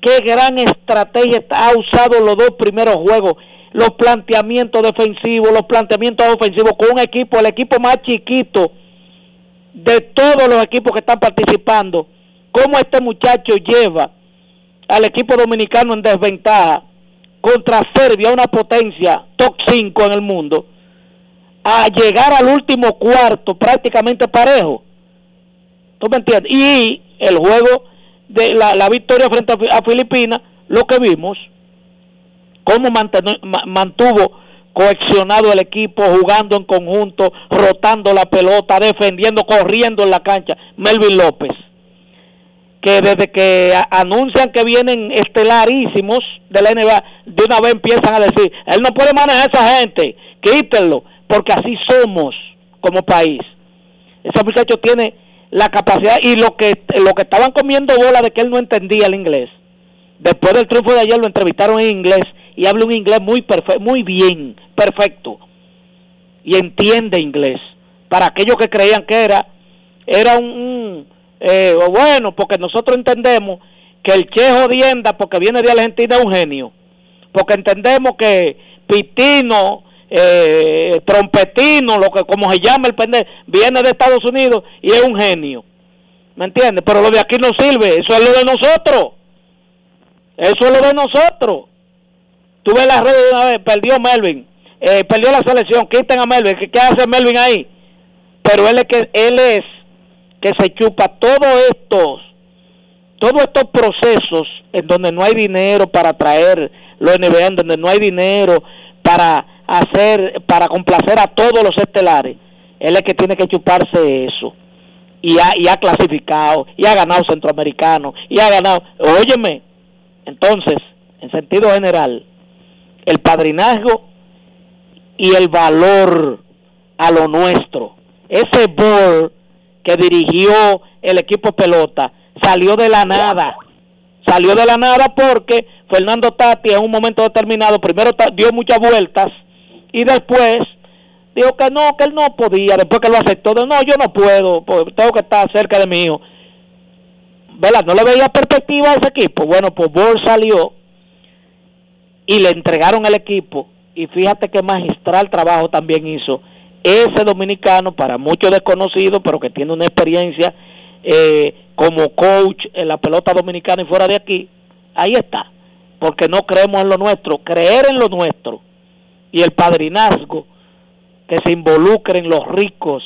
qué gran estrategia ha usado los dos primeros juegos, los planteamientos defensivos, los planteamientos ofensivos con un equipo, el equipo más chiquito de todos los equipos que están participando, cómo este muchacho lleva al equipo dominicano en desventaja contra Serbia, una potencia top 5 en el mundo, a llegar al último cuarto prácticamente parejo. ¿Tú me entiendes? Y el juego de la, la victoria frente a, a Filipinas, lo que vimos, cómo mantuvo cohesionado el equipo, jugando en conjunto, rotando la pelota, defendiendo, corriendo en la cancha. Melvin López, que desde que anuncian que vienen estelarísimos de la NBA, de una vez empiezan a decir, él no puede manejar a esa gente, quítenlo, porque así somos como país. Ese muchacho tiene la capacidad y lo que lo que estaban comiendo bola de que él no entendía el inglés. Después del triunfo de ayer lo entrevistaron en inglés y habla un inglés muy perfecto, muy bien, perfecto. Y entiende inglés. Para aquellos que creían que era era un, eh, bueno, porque nosotros entendemos que el Che Jodienda, porque viene de Argentina, es un genio. Porque entendemos que Pitino, eh, Trompetino, lo que como se llama el pendejo, viene de Estados Unidos y es un genio. ¿Me entiendes? Pero lo de aquí no sirve, eso es lo de nosotros. Eso es lo de nosotros. Tú ves las redes de una vez, perdió Melvin, eh, perdió la selección, quiten a Melvin, ¿qué, qué hace Melvin ahí? Pero él es que él es que se chupa todos estos todos estos procesos en donde no hay dinero para traer los NBA, en donde no hay dinero para hacer, para complacer a todos los estelares, él es que tiene que chuparse eso. Y ha, y ha clasificado, y ha ganado centroamericano, y ha ganado. Óyeme, entonces, en sentido general, el padrinazgo y el valor a lo nuestro. Ese board que dirigió el equipo pelota salió de la nada. Salió de la nada porque Fernando Tati en un momento determinado primero dio muchas vueltas y después dijo que no, que él no podía, después que lo aceptó, de, no, yo no puedo, pues, tengo que estar cerca de hijo. ¿Verdad? No le veía perspectiva a ese equipo. Bueno, pues Bohr salió y le entregaron el equipo y fíjate qué magistral trabajo también hizo ese dominicano para muchos desconocidos pero que tiene una experiencia eh, como coach en la pelota dominicana y fuera de aquí ahí está porque no creemos en lo nuestro creer en lo nuestro y el padrinazgo que se involucren los ricos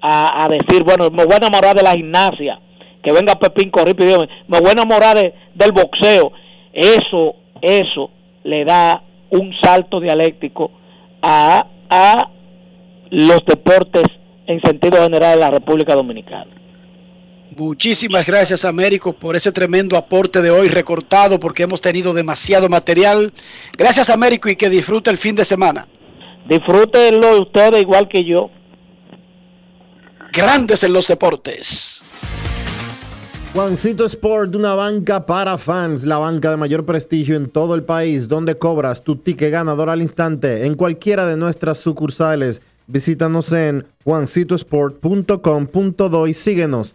a, a decir bueno me voy a enamorar de la gimnasia que venga Pepín Corripe y dígame, me voy a enamorar de- del boxeo eso eso le da un salto dialéctico a, a los deportes en sentido general de la República Dominicana. Muchísimas gracias, Américo, por ese tremendo aporte de hoy recortado, porque hemos tenido demasiado material. Gracias, Américo, y que disfrute el fin de semana. Disfrútenlo ustedes igual que yo. Grandes en los deportes. Juancito Sport, una banca para fans, la banca de mayor prestigio en todo el país, donde cobras tu ticket ganador al instante en cualquiera de nuestras sucursales. Visítanos en juancitosport.com.do y síguenos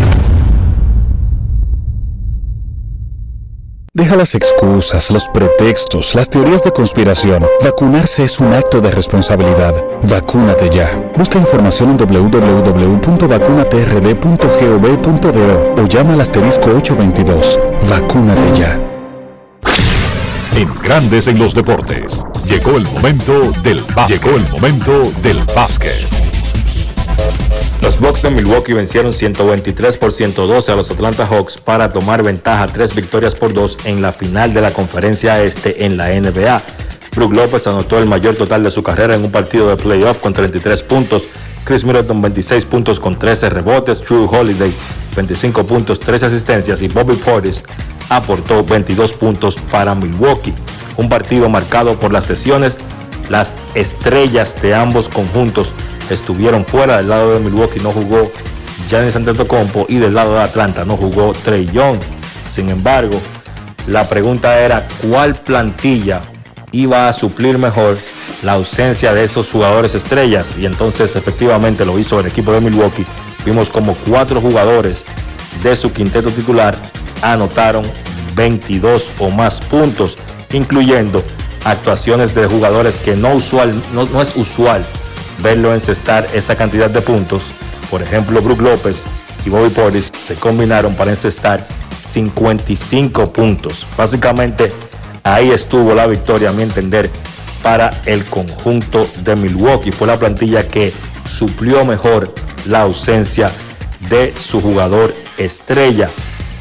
Deja las excusas, los pretextos, las teorías de conspiración. Vacunarse es un acto de responsabilidad. Vacúnate ya. Busca información en www.vacunatrd.gov.do o llama al asterisco 822. Vacúnate ya. En Grandes en los deportes. Llegó el momento del básquet. Llegó el momento del básquet. Los Bucks de Milwaukee vencieron 123 por 112 a los Atlanta Hawks para tomar ventaja tres victorias por dos en la final de la conferencia este en la NBA. Brook López anotó el mayor total de su carrera en un partido de playoff con 33 puntos. Chris Middleton 26 puntos con 13 rebotes. Drew Holiday 25 puntos, 13 asistencias y Bobby Portis aportó 22 puntos para Milwaukee. Un partido marcado por las lesiones. Las estrellas de ambos conjuntos estuvieron fuera del lado de Milwaukee, no jugó Giannis Antetokounmpo y del lado de Atlanta no jugó Trey Young. Sin embargo, la pregunta era cuál plantilla iba a suplir mejor la ausencia de esos jugadores estrellas y entonces efectivamente lo hizo el equipo de Milwaukee. Vimos como cuatro jugadores de su quinteto titular anotaron 22 o más puntos, incluyendo actuaciones de jugadores que no, usual, no, no es usual verlo encestar esa cantidad de puntos. Por ejemplo, Brook López y Bobby Portis se combinaron para encestar 55 puntos. Básicamente ahí estuvo la victoria, a mi entender, para el conjunto de Milwaukee. Fue la plantilla que suplió mejor la ausencia de su jugador estrella.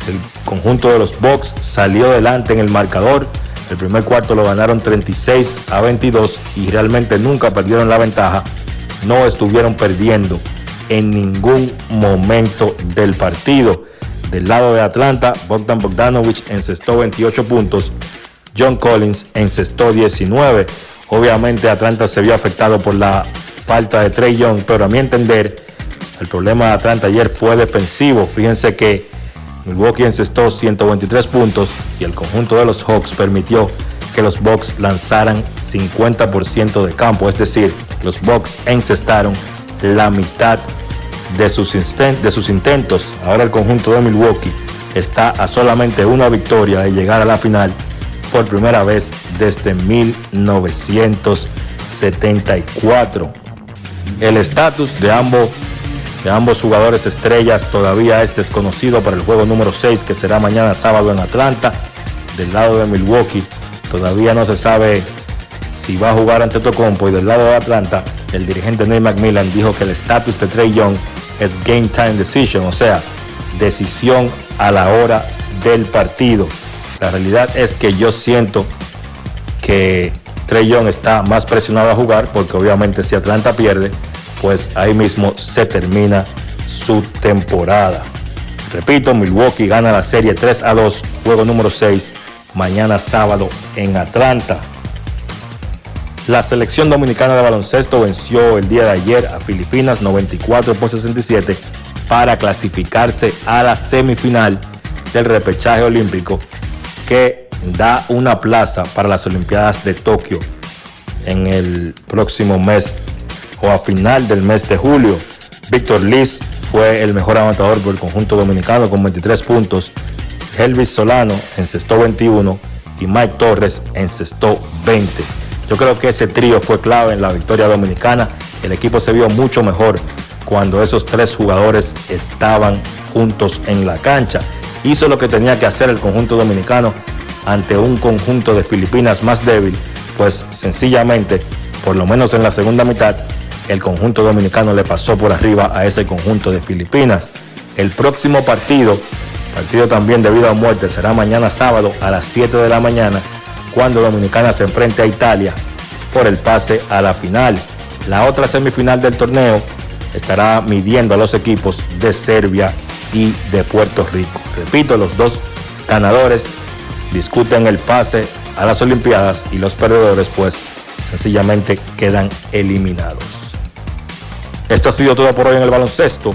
El conjunto de los Bucks salió delante en el marcador. El primer cuarto lo ganaron 36 a 22 y realmente nunca perdieron la ventaja. No estuvieron perdiendo en ningún momento del partido. Del lado de Atlanta, Bogdan Bogdanovich encestó 28 puntos, John Collins encestó 19. Obviamente Atlanta se vio afectado por la falta de Trey Young, pero a mi entender, el problema de Atlanta ayer fue defensivo. Fíjense que Milwaukee encestó 123 puntos y el conjunto de los Hawks permitió que los Bucks lanzaran 50% de campo, es decir, los Bucks encestaron la mitad de sus, intentos. Ahora el conjunto de Milwaukee está a solamente una victoria de llegar a la final por primera vez desde 1974. El estatus de ambos, de ambos jugadores estrellas todavía es desconocido para el juego número 6 que será mañana sábado en Atlanta. Del lado de Milwaukee todavía no se sabe si va a jugar ante Tocompo y del lado de Atlanta el dirigente Nate McMillan dijo que el estatus de Trey Young es game time decision, o sea, decisión a la hora del partido. La realidad es que yo siento que Trey Young está más presionado a jugar porque obviamente si Atlanta pierde, pues ahí mismo se termina su temporada. Repito, Milwaukee gana la serie 3 a 2, juego número 6, mañana sábado en Atlanta. La selección dominicana de baloncesto venció el día de ayer a Filipinas 94 por 67 para clasificarse a la semifinal del repechaje olímpico que da una plaza para las Olimpiadas de Tokio en el próximo mes o a final del mes de julio. Víctor Liz fue el mejor anotador por el conjunto dominicano con 23 puntos. Elvis Solano encestó 21 y Mike Torres encestó 20. Yo creo que ese trío fue clave en la victoria dominicana. El equipo se vio mucho mejor cuando esos tres jugadores estaban juntos en la cancha. Hizo lo que tenía que hacer el conjunto dominicano ante un conjunto de Filipinas más débil, pues sencillamente, por lo menos en la segunda mitad, el conjunto dominicano le pasó por arriba a ese conjunto de Filipinas. El próximo partido, partido también de vida o muerte, será mañana sábado a las 7 de la mañana cuando Dominicana se enfrente a Italia por el pase a la final. La otra semifinal del torneo estará midiendo a los equipos de Serbia y de Puerto Rico. Repito, los dos ganadores discuten el pase a las Olimpiadas y los perdedores pues sencillamente quedan eliminados. Esto ha sido todo por hoy en el baloncesto.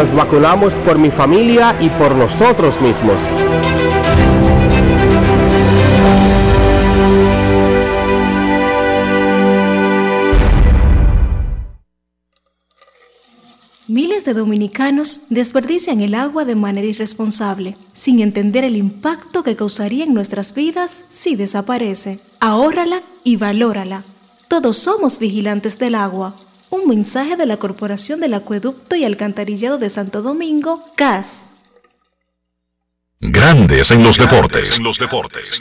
Nos vacunamos por mi familia y por nosotros mismos. Miles de dominicanos desperdician el agua de manera irresponsable, sin entender el impacto que causaría en nuestras vidas si desaparece. Ahórrala y valórala. Todos somos vigilantes del agua. Un mensaje de la Corporación del Acueducto y Alcantarillado de Santo Domingo, CAS. Grandes en los deportes. En los deportes.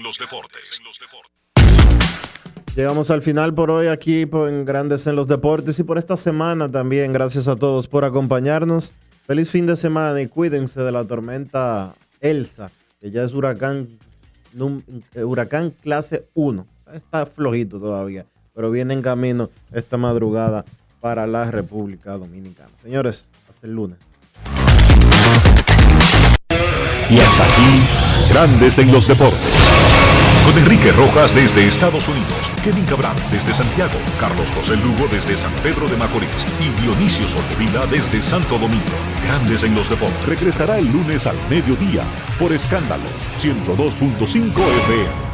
Llegamos al final por hoy aquí en Grandes en los Deportes y por esta semana también. Gracias a todos por acompañarnos. Feliz fin de semana y cuídense de la tormenta Elsa, que ya es huracán, eh, huracán clase 1. Está flojito todavía, pero viene en camino esta madrugada para la República Dominicana. Señores, hasta el lunes. Y hasta aquí, Grandes en los Deportes. Con Enrique Rojas desde Estados Unidos, Kevin Cabral desde Santiago, Carlos José Lugo desde San Pedro de Macorís y Dionisio Solterida desde Santo Domingo. Grandes en los Deportes. Regresará el lunes al mediodía por Escándalos 102.5 FM.